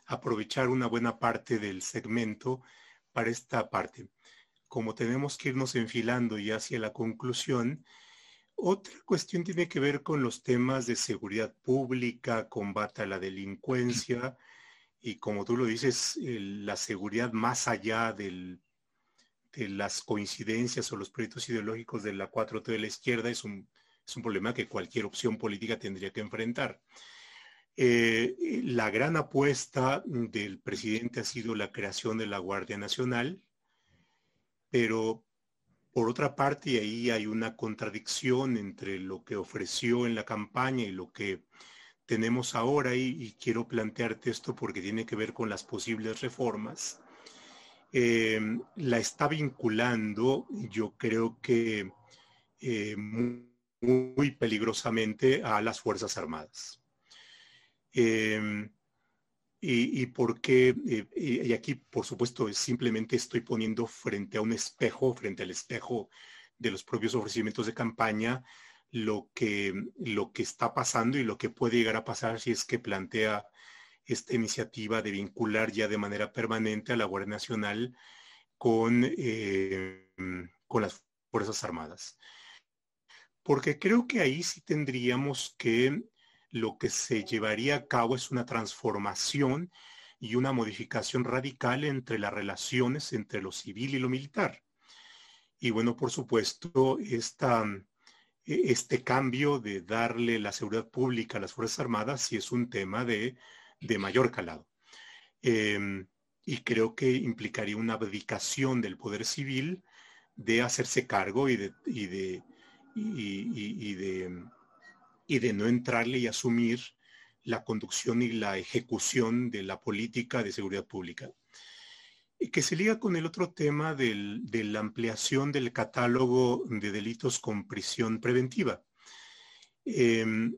aprovechar una buena parte del segmento para esta parte. Como tenemos que irnos enfilando ya hacia la conclusión, otra cuestión tiene que ver con los temas de seguridad pública, combate a la delincuencia y como tú lo dices, la seguridad más allá de las coincidencias o los proyectos ideológicos de la 4T de la izquierda es un, es un problema que cualquier opción política tendría que enfrentar. Eh, la gran apuesta del presidente ha sido la creación de la Guardia Nacional, pero por otra parte, ahí hay una contradicción entre lo que ofreció en la campaña y lo que tenemos ahora, y, quiero plantearte esto porque tiene que ver con las posibles reformas. Eh, la está vinculando, yo creo que eh, muy peligrosamente a las Fuerzas Armadas. Em, y, y porque, eh, y aquí por supuesto simplemente estoy poniendo frente a un espejo, frente al espejo de los propios ofrecimientos de campaña, lo que, lo que está pasando y lo que puede llegar a pasar si es que plantea esta iniciativa de vincular ya de manera permanente a la Guardia Nacional con, em, con las Fuerzas Armadas. Porque creo que ahí sí tendríamos que lo que se llevaría a cabo es una transformación y una modificación radical entre las relaciones entre lo civil y lo militar. Y bueno, por supuesto, esta, e, este cambio de darle la seguridad pública a las Fuerzas Armadas sí es un tema de, mayor calado. Em, y creo que implicaría una abdicación del poder civil de hacerse cargo y de, y de, y de y de no entrarle y asumir la conducción y la ejecución de la política de seguridad pública. Y que se liga con el otro tema de la ampliación del catálogo de delitos con prisión preventiva. Em,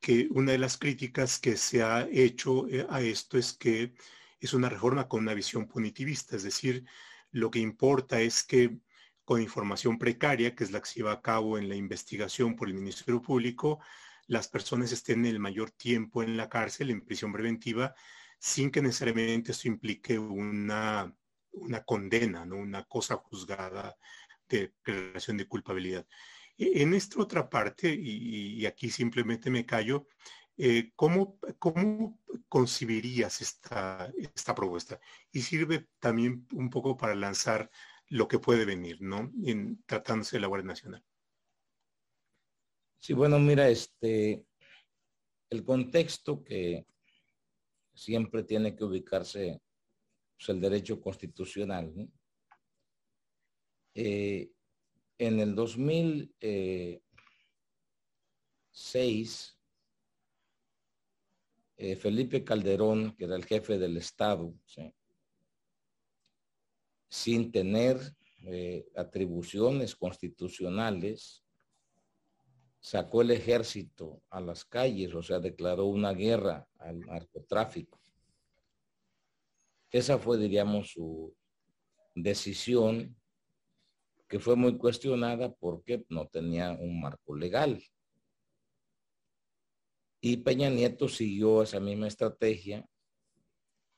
que una de las críticas que se ha hecho eh, a esto es que es una reforma con una visión punitivista, es decir, lo que importa es que con información precaria, que es la que se lleva a cabo en la investigación por el Ministerio Público, las personas estén el mayor tiempo en la cárcel, en prisión preventiva, sin que necesariamente eso implique una, una condena, ¿no? una cosa juzgada de relación de culpabilidad. E, en esta otra parte, y, aquí simplemente me callo, eh, ¿cómo, ¿cómo, concibirías esta, esta propuesta? Y sirve también un poco para lanzar lo que puede venir, ¿no? En tratándose de la Guardia Nacional. Sí, bueno, mira, este, el contexto que siempre tiene que ubicarse pues, el derecho constitucional. Eh, en el 2006, eh, Felipe Calderón, que era el jefe del Estado. Sin tener eh, atribuciones constitucionales, sacó el ejército a las calles, o sea, declaró una guerra al narcotráfico. Esa fue, diríamos, su decisión, que fue muy cuestionada porque no tenía un marco legal. Y Peña Nieto siguió esa misma estrategia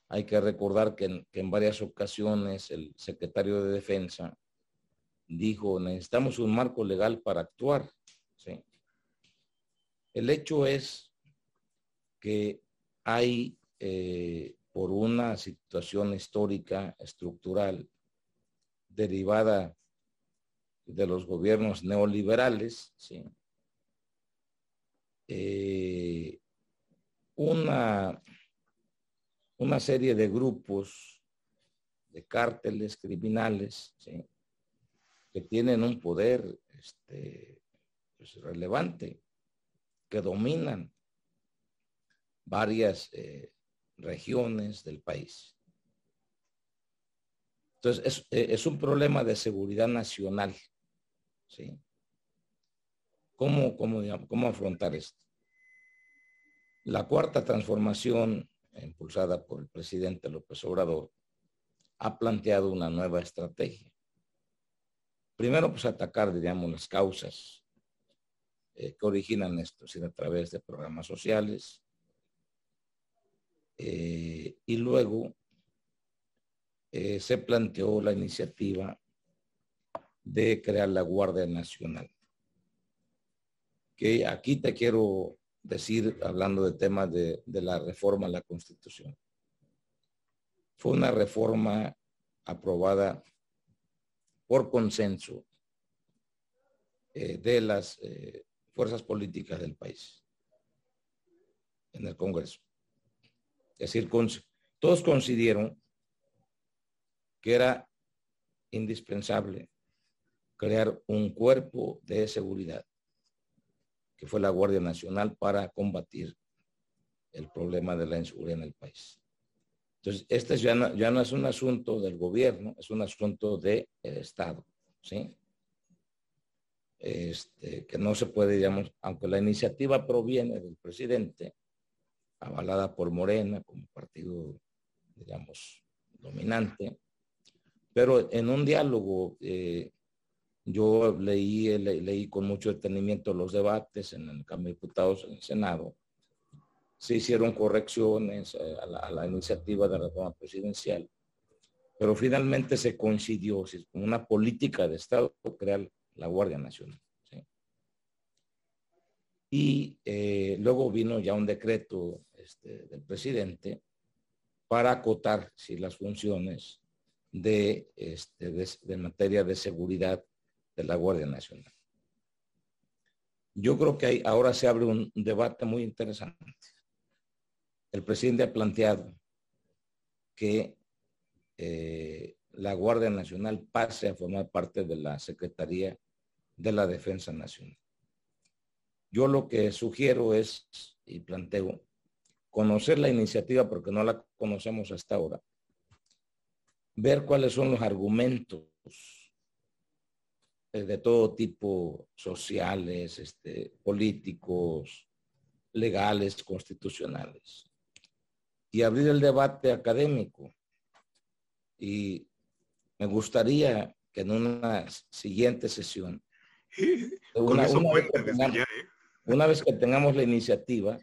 hay que recordar que en, varias ocasiones el secretario de Defensa dijo, necesitamos un marco legal para actuar. El hecho es que hay, eh, por una situación histórica, estructural, derivada de los gobiernos neoliberales, eh, una una serie de grupos, de cárteles criminales, que tienen un poder este, pues, relevante, que dominan varias eh, regiones del país. Entonces, es, es, un problema de seguridad nacional. ¿sí? ¿Cómo, cómo, cómo afrontar esto? La cuarta transformación impulsada por el presidente López Obrador ha planteado una nueva estrategia. Primero, pues atacar, diríamos, las causas eh, que originan esto, es a través de programas sociales. Eh, y luego eh, se planteó la iniciativa de crear la Guardia Nacional. Que aquí te quiero decir, hablando de temas de, de la reforma a la Constitución. Fue una reforma aprobada por consenso eh, de las eh, fuerzas políticas del país en el Congreso. Es decir, todos coincidieron que era indispensable crear un cuerpo de seguridad, fue la Guardia Nacional, para combatir el problema de la inseguridad en el país. Entonces, este ya no, ya no es un asunto del gobierno, es un asunto del Estado, ¿sí? Este, que no se puede, digamos, aunque la iniciativa proviene del presidente, avalada por Morena como partido, digamos, dominante, pero en un diálogo, eh, yo leí, leí con mucho detenimiento los debates en el Cámara de Diputados, en el Senado, se hicieron correcciones eh, a la, iniciativa de reforma presidencial, pero finalmente se coincidió con una política de Estado crear la Guardia Nacional. Y eh, luego vino ya un decreto este, del presidente para acotar las funciones este, de materia de seguridad de la Guardia Nacional. Yo creo que ahora se abre un debate muy interesante el presidente ha planteado que eh, la Guardia Nacional pase a formar parte de la Secretaría de la Defensa Nacional. Yo lo que sugiero es, y planteo, conocer la iniciativa porque no la conocemos hasta ahora, ver cuáles son los argumentos de todo tipo, sociales, este, políticos, legales, constitucionales y abrir el debate académico. Y me gustaría que en una siguiente sesión, [LAUGHS] una, vez que tengamos, la iniciativa,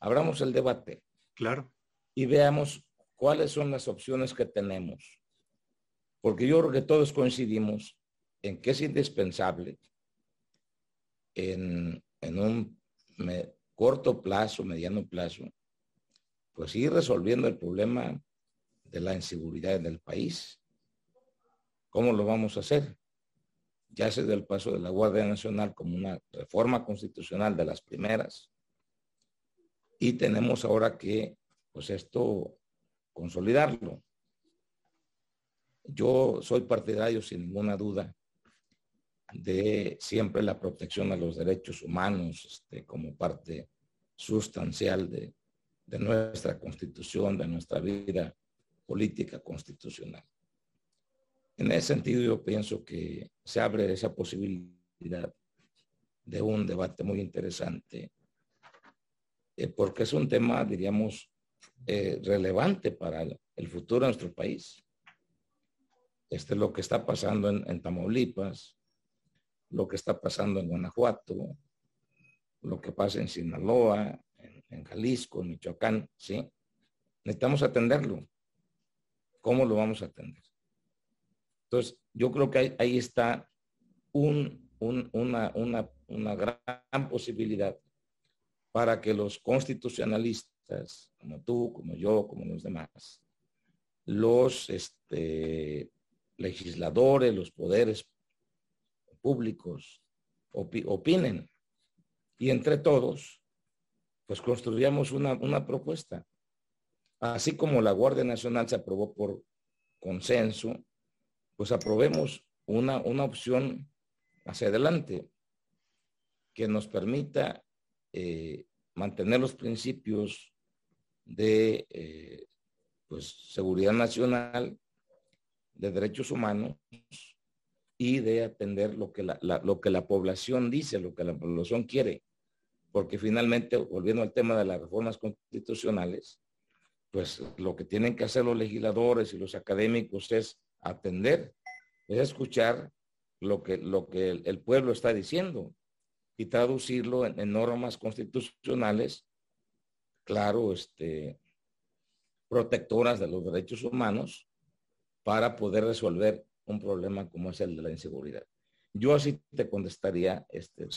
abramos el debate. Claro. Y veamos cuáles son las opciones que tenemos. Porque yo creo que todos coincidimos en que es indispensable en, en un corto plazo, mediano plazo, pues ir resolviendo el problema de la inseguridad en el país. ¿Cómo lo vamos a hacer? Ya se del paso de la Guardia Nacional como una reforma constitucional de las primeras. Y tenemos ahora que, pues esto, consolidarlo. Yo soy partidario, sin ninguna duda, de siempre la protección a los derechos humanos este, como parte sustancial de, de nuestra constitución, de nuestra vida política constitucional. En ese sentido, yo pienso que se abre esa posibilidad de un debate muy interesante, eh, porque es un tema, diríamos, eh, relevante para el, futuro de nuestro país. Este es lo que está pasando en, en Tamaulipas, lo que está pasando en Guanajuato, lo que pasa en Sinaloa, en Jalisco, en Michoacán, ¿sí? Necesitamos atenderlo. ¿Cómo lo vamos a atender? Entonces, yo creo que ahí, está un, una, una, una gran posibilidad para que los constitucionalistas, como tú, como yo, como los demás, los este, legisladores, los poderes públicos opinen y entre todos pues construyamos una, una propuesta. Así como la Guardia Nacional se aprobó por consenso, pues aprobemos una, una opción hacia adelante que nos permita eh, mantener los principios de eh, pues, seguridad nacional, de derechos humanos, y de atender lo que la, lo que la población dice, lo que la población quiere. Porque finalmente, volviendo al tema de las reformas constitucionales, pues lo que tienen que hacer los legisladores y los académicos es atender, es escuchar lo que, lo que el, pueblo está diciendo y traducirlo en, normas constitucionales, claro, este, protectoras de los derechos humanos para poder resolver un problema como es el de la inseguridad. Yo así te contestaría este,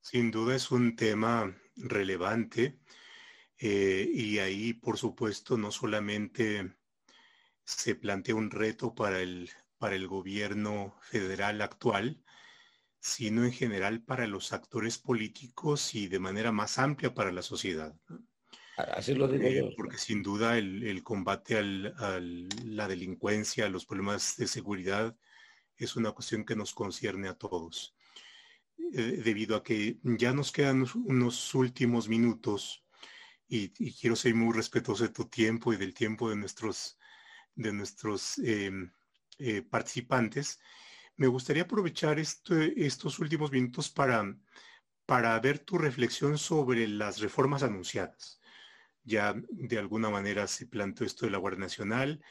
Sin duda es un tema relevante eh, y ahí, por supuesto, no solamente se plantea un reto para el, para el gobierno federal actual, sino en general para los actores políticos y de manera más amplia para la sociedad. Así lo digo yo. Eh, porque sin duda el, combate a la delincuencia, a los problemas de seguridad, es una cuestión que nos concierne a todos. Eh, debido a que ya nos quedan unos últimos minutos y, quiero ser muy respetuoso de tu tiempo y del tiempo de nuestros, de nuestros em, eh, participantes, me gustaría aprovechar estos últimos minutos para, para ver tu reflexión sobre las reformas anunciadas ya de alguna manera se planteó esto de la Guardia Nacional.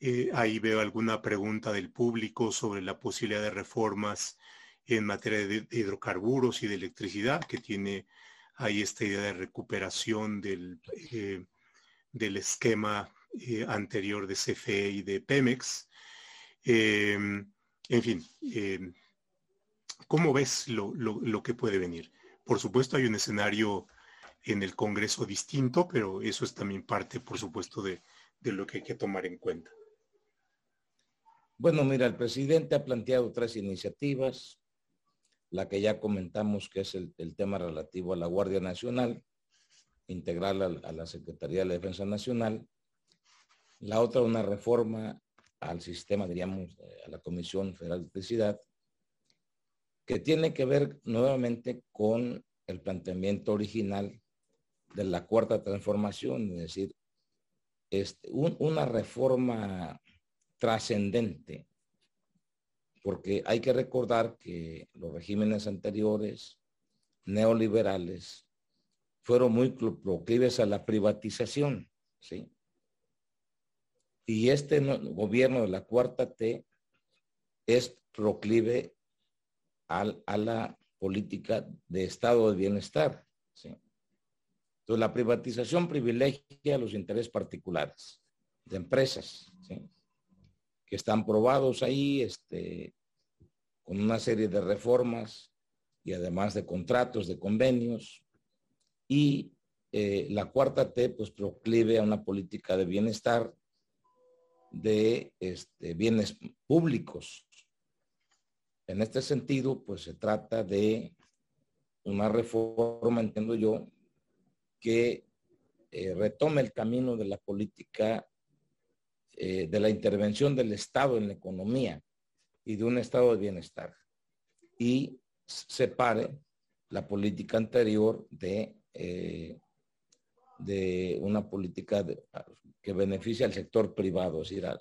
Eh, ahí veo alguna pregunta del público sobre la posibilidad de reformas en materia de, hidrocarburos y de electricidad, que tiene ahí esta idea de recuperación del, eh, del esquema eh, anterior de CFE y de Pemex. Em, en fin, ¿cómo ves lo, lo que puede venir? Por supuesto, hay un escenario en el Congreso distinto, pero eso es también parte, por supuesto, de, lo que hay que tomar en cuenta. Bueno, mira, el presidente ha planteado tres iniciativas. La que ya comentamos, que es el, tema relativo a la Guardia Nacional, integral a, la Secretaría de la Defensa Nacional. La otra, una reforma al sistema, diríamos, eh, a la Comisión Federal de Electricidad, que tiene que ver nuevamente con el planteamiento original de la cuarta transformación, es decir, este, una reforma trascendente, porque hay que recordar que los regímenes anteriores, neoliberales, fueron muy proclives a la privatización, ¿sí? Y este gobierno de la cuarta T es proclive a la política de estado de bienestar, ¿sí? Entonces, la privatización privilegia los intereses particulares de empresas, que están probados ahí este, con una serie de reformas y además de contratos, de convenios. Y eh, la cuarta T, pues proclive a una política de bienestar de este, bienes públicos. En este sentido, pues se trata de una reforma, entiendo yo, que eh, retome el camino de la política, eh, de la intervención del Estado en la economía y de un estado de bienestar. Y separe la política anterior de, eh, de una política que beneficia al sector privado, es decir, a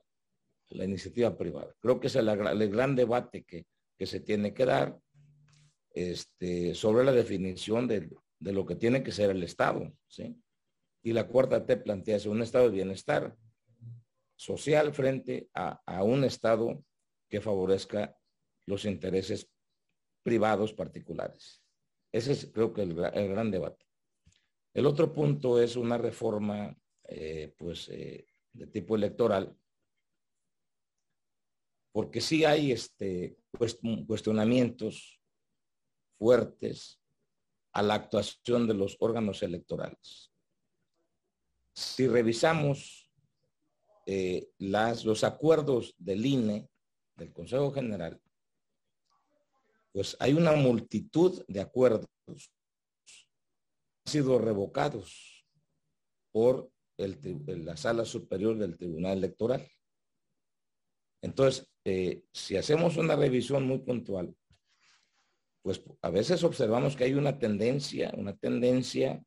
la iniciativa privada. Creo que es el, gran debate que, que, se tiene que dar este, sobre la definición del, de lo que tiene que ser el Estado, ¿sí? Y la cuarta T plantea un estado de bienestar social frente a, un Estado que favorezca los intereses privados particulares. Ese es creo que el, gran debate. El otro punto es una reforma eh, pues, eh, de tipo electoral, porque sí hay este, cuestionamientos fuertes a la actuación de los órganos electorales. Si revisamos eh, las, los acuerdos del INE, del Consejo General, pues hay una multitud de acuerdos que han sido revocados por la sala superior del Tribunal Electoral. Entonces, eh, si hacemos una revisión muy puntual, pues a veces observamos que hay una tendencia, una tendencia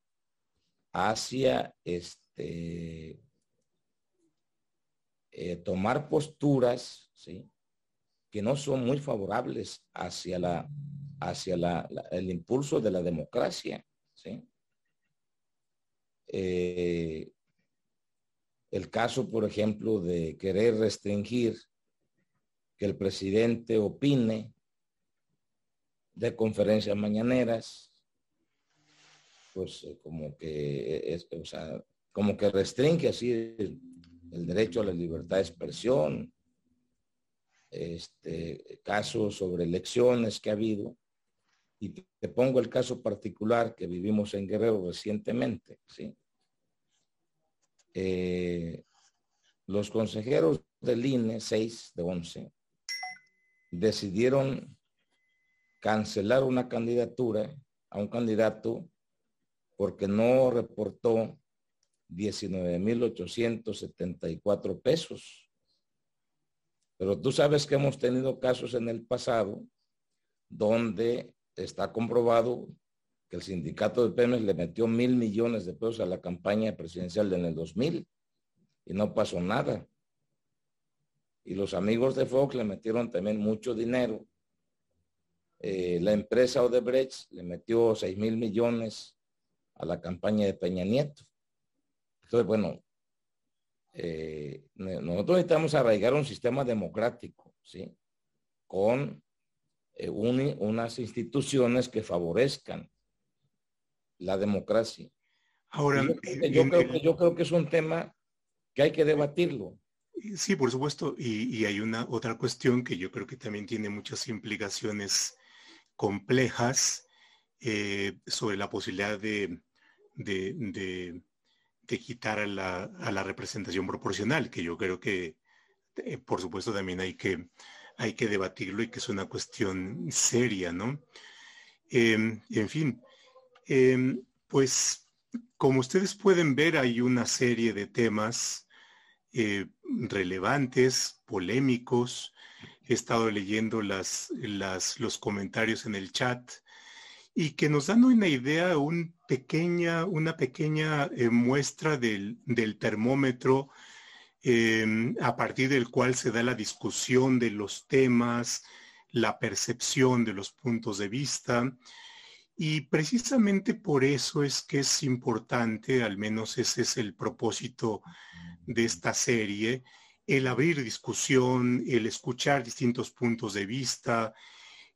hacia este, eh, tomar posturas, que no son muy favorables hacia la hacia la, el impulso de la democracia. Eh, el caso, por ejemplo, de querer restringir que el presidente opine de conferencias mañaneras, pues eh, como que es, o sea, como que restringe así el, derecho a la libertad de expresión, este, casos sobre elecciones que ha habido, y te pongo el caso particular que vivimos en Guerrero recientemente, ¿sí? Eh, los consejeros del INE, 6 de 11, decidieron cancelar una candidatura a un candidato porque no reportó 19.874 pesos. Pero tú sabes que hemos tenido casos en el pasado donde está comprobado que el sindicato de Pemex le metió mil millones de pesos a la campaña presidencial en el 2000 y no pasó nada. Y los amigos de Fox le metieron también mucho dinero. Eh, la empresa Odebrecht le metió seis mil millones a la campaña de Peña Nieto. Entonces, bueno, eh, nosotros necesitamos arraigar un sistema democrático, ¿sí? Con eh, unas instituciones que favorezcan la democracia. Ahora, yo, creo que, es un tema que hay que debatirlo. Sí, por supuesto. Y, hay una otra cuestión que yo creo que también tiene muchas implicaciones complejas eh, sobre la posibilidad de, quitar a la, representación proporcional, que yo creo que, eh, por supuesto, también hay que hay que debatirlo y que es una cuestión seria, ¿no? Em, en fin, em, pues como ustedes pueden ver, hay una serie de temas eh, relevantes, polémicos. He estado leyendo las, los comentarios en el chat y que nos dan una idea, pequeña, una pequeña eh, muestra del, del termómetro Em, a partir del cual se da la discusión de los temas, la percepción de los puntos de vista. Y precisamente por eso es que es importante, al menos ese es el propósito de esta serie, el abrir discusión, el escuchar distintos puntos de vista,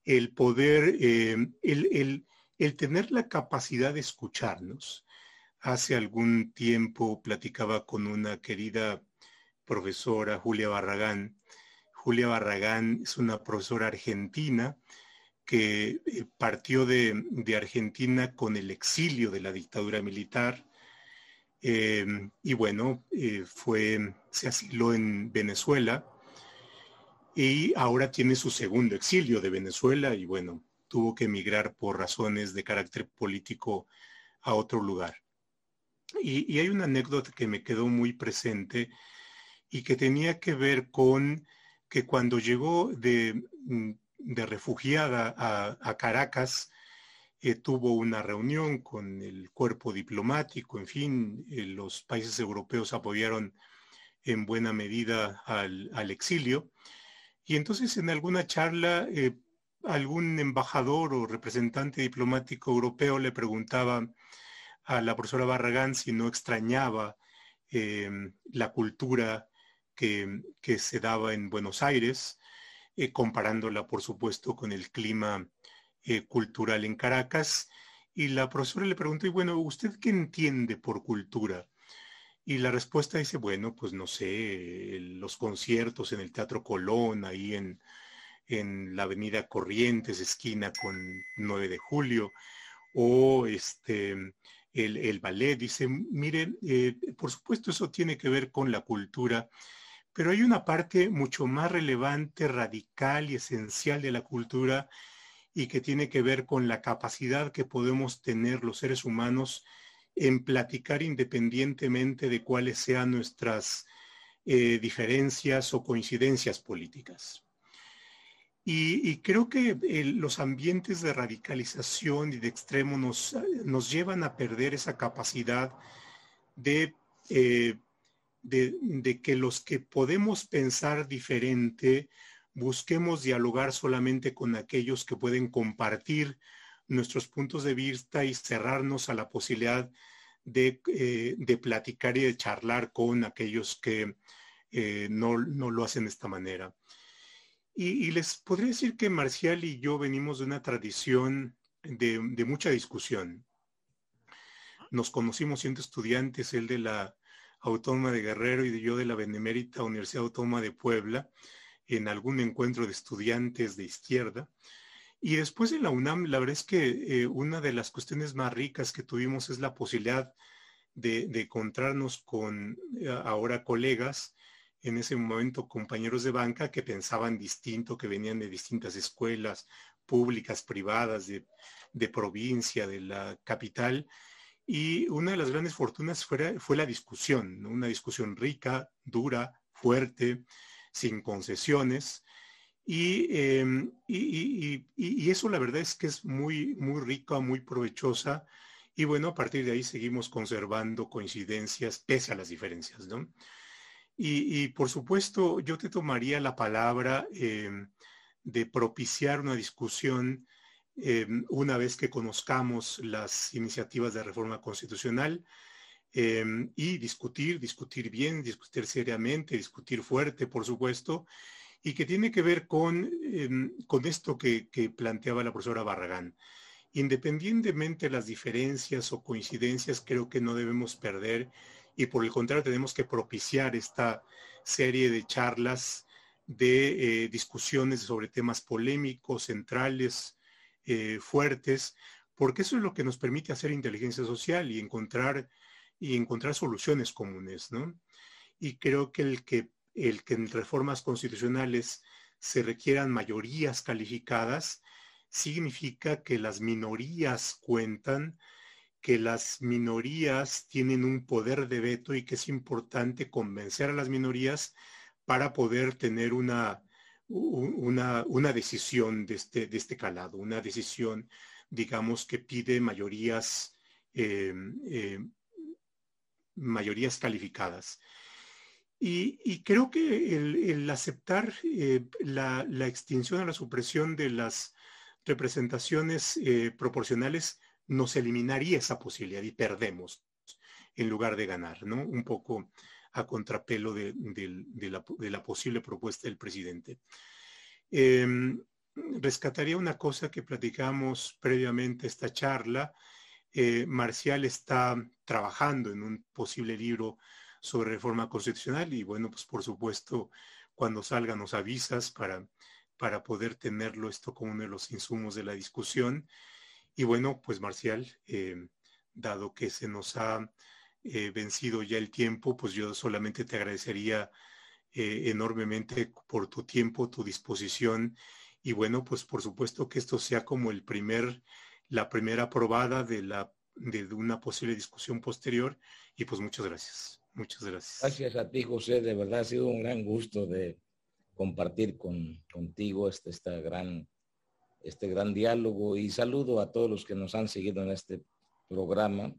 el poder, em, el, el tener la capacidad de escucharnos. Hace algún tiempo platicaba con una querida profesora Julia Barragán. Julia Barragán es una profesora argentina que eh, partió de, Argentina con el exilio de la dictadura militar eh, y bueno, eh, fue, se asiló en Venezuela y ahora tiene su segundo exilio de Venezuela y bueno, tuvo que emigrar por razones de carácter político a otro lugar. y hay una anécdota que me quedó muy presente y que tenía que ver con que cuando llegó de, mm, refugiada a, Caracas, eh, tuvo una reunión con el cuerpo diplomático, en fin, eh, los países europeos apoyaron en buena medida al, exilio. Y entonces en alguna charla, eh, algún embajador o representante diplomático europeo le preguntaba a la profesora Barragán si no extrañaba la cultura que, se daba en Buenos Aires, comparándola, por supuesto, con el clima eh, cultural en Caracas. Y la profesora le preguntó, y bueno, ¿usted qué entiende por cultura? Y la respuesta dice, bueno, pues no sé, los conciertos en el Teatro Colón, ahí en, en la Avenida Corrientes, esquina con 9 de julio, o este, el, ballet. Dice, miren, eh, por supuesto eso tiene que ver con la cultura pero hay una parte mucho más relevante, radical y esencial de la cultura y que tiene que ver con la capacidad que podemos tener los seres humanos en platicar independientemente de cuáles sean nuestras eh, diferencias o coincidencias políticas. Y, creo que eh, los ambientes de radicalización y de extremo nos, nos llevan a perder esa capacidad de eh, de, que los que podemos pensar diferente busquemos dialogar solamente con aquellos que pueden compartir nuestros puntos de vista y cerrarnos a la posibilidad de, eh, platicar y de charlar con aquellos que eh, no, lo hacen de esta manera. Y, les podría decir que Marcial y yo venimos de una tradición de, de mucha discusión. Nos conocimos siendo estudiantes, él de la Autónoma de Guerrero y yo de la Benemérita Universidad Autónoma de Puebla, en algún encuentro de estudiantes de izquierda. Y después de la UNAM, la verdad es que eh, una de las cuestiones más ricas que tuvimos es la posibilidad de, encontrarnos con eh, ahora colegas, en ese momento compañeros de banca que pensaban distinto, que venían de distintas escuelas públicas, privadas, de, de provincia, de la capital, y una de las grandes fortunas fue, fue la discusión, una discusión rica, dura, fuerte, sin concesiones. Em, y, y, eso la verdad es que es muy, muy rica, muy provechosa. Y bueno, a partir de ahí seguimos conservando coincidencias pese a las diferencias, ¿no? Y, por supuesto, yo te tomaría la palabra em, de propiciar una discusión Em, una vez que conozcamos las iniciativas de reforma constitucional em, y discutir, discutir bien, discutir seriamente, discutir fuerte, por supuesto, y que tiene que ver con, em, con esto que, planteaba la profesora Barragán. Independientemente de las diferencias o coincidencias, creo que no debemos perder y por el contrario tenemos que propiciar esta serie de charlas, de eh, discusiones sobre temas polémicos, centrales, eh, fuertes, porque eso es lo que nos permite hacer inteligencia social y encontrar, y encontrar soluciones comunes, ¿no? Y creo que el que, el que en reformas constitucionales se requieran mayorías calificadas, significa que las minorías cuentan, que las minorías tienen un poder de veto y que es importante convencer a las minorías para poder tener una, una, una decisión de este, de este calado, una decisión, digamos, que pide mayorías, eh, eh, mayorías calificadas. Y, creo que el, aceptar eh, la, la, extinción o la supresión de las representaciones proporcionales nos eliminaría esa posibilidad y perdemos en lugar de ganar, ¿no? Un poco a contrapelo de, la, posible propuesta del presidente. Em, rescataría una cosa que platicamos previamente esta charla. Eh, Marcial está trabajando en un posible libro sobre reforma constitucional y bueno, pues por supuesto, cuando salga nos avisas para, para poder tenerlo esto como uno de los insumos de la discusión. Y bueno, pues Marcial, em, dado que se nos ha eh, vencido ya el tiempo, pues yo solamente te agradecería eh, enormemente por tu tiempo, tu disposición y bueno, pues por supuesto que esto sea como el primer, la primera probada de, la, de una posible discusión posterior y pues muchas gracias. Muchas gracias. Gracias a ti, José. De verdad ha sido un gran gusto de compartir con, contigo este, esta gran, este gran diálogo y saludo a todos los que nos han seguido en este programa.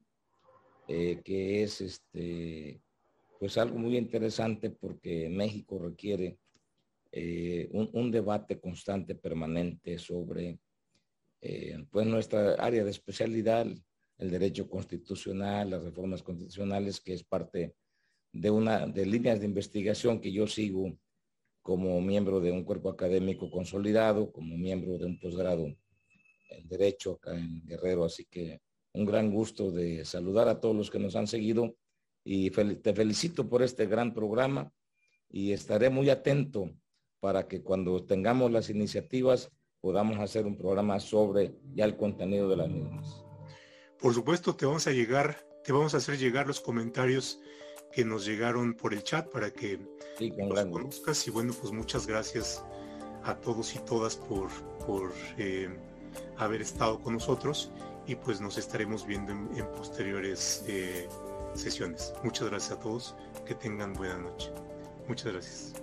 Eh, que es este, pues algo muy interesante porque México requiere eh, un, debate constante, permanente sobre eh, pues nuestra área de especialidad, el derecho constitucional, las reformas constitucionales, que es parte de una de líneas de investigación que yo sigo como miembro de un cuerpo académico consolidado, como miembro de un posgrado en Derecho acá en Guerrero, así que un gran gusto de saludar a todos los que nos han seguido y te felicito por este gran programa y estaré muy atento para que cuando tengamos las iniciativas podamos hacer un programa sobre ya el contenido de las mismas. Por supuesto, te vamos a llegar, te vamos a hacer llegar los comentarios que nos llegaron por el chat para que los conozcas y bueno, pues muchas gracias a todos y todas por, por eh, haber estado con nosotros y pues nos estaremos viendo en, posteriores eh, sesiones. Muchas gracias a todos, que tengan buena noche. Muchas gracias.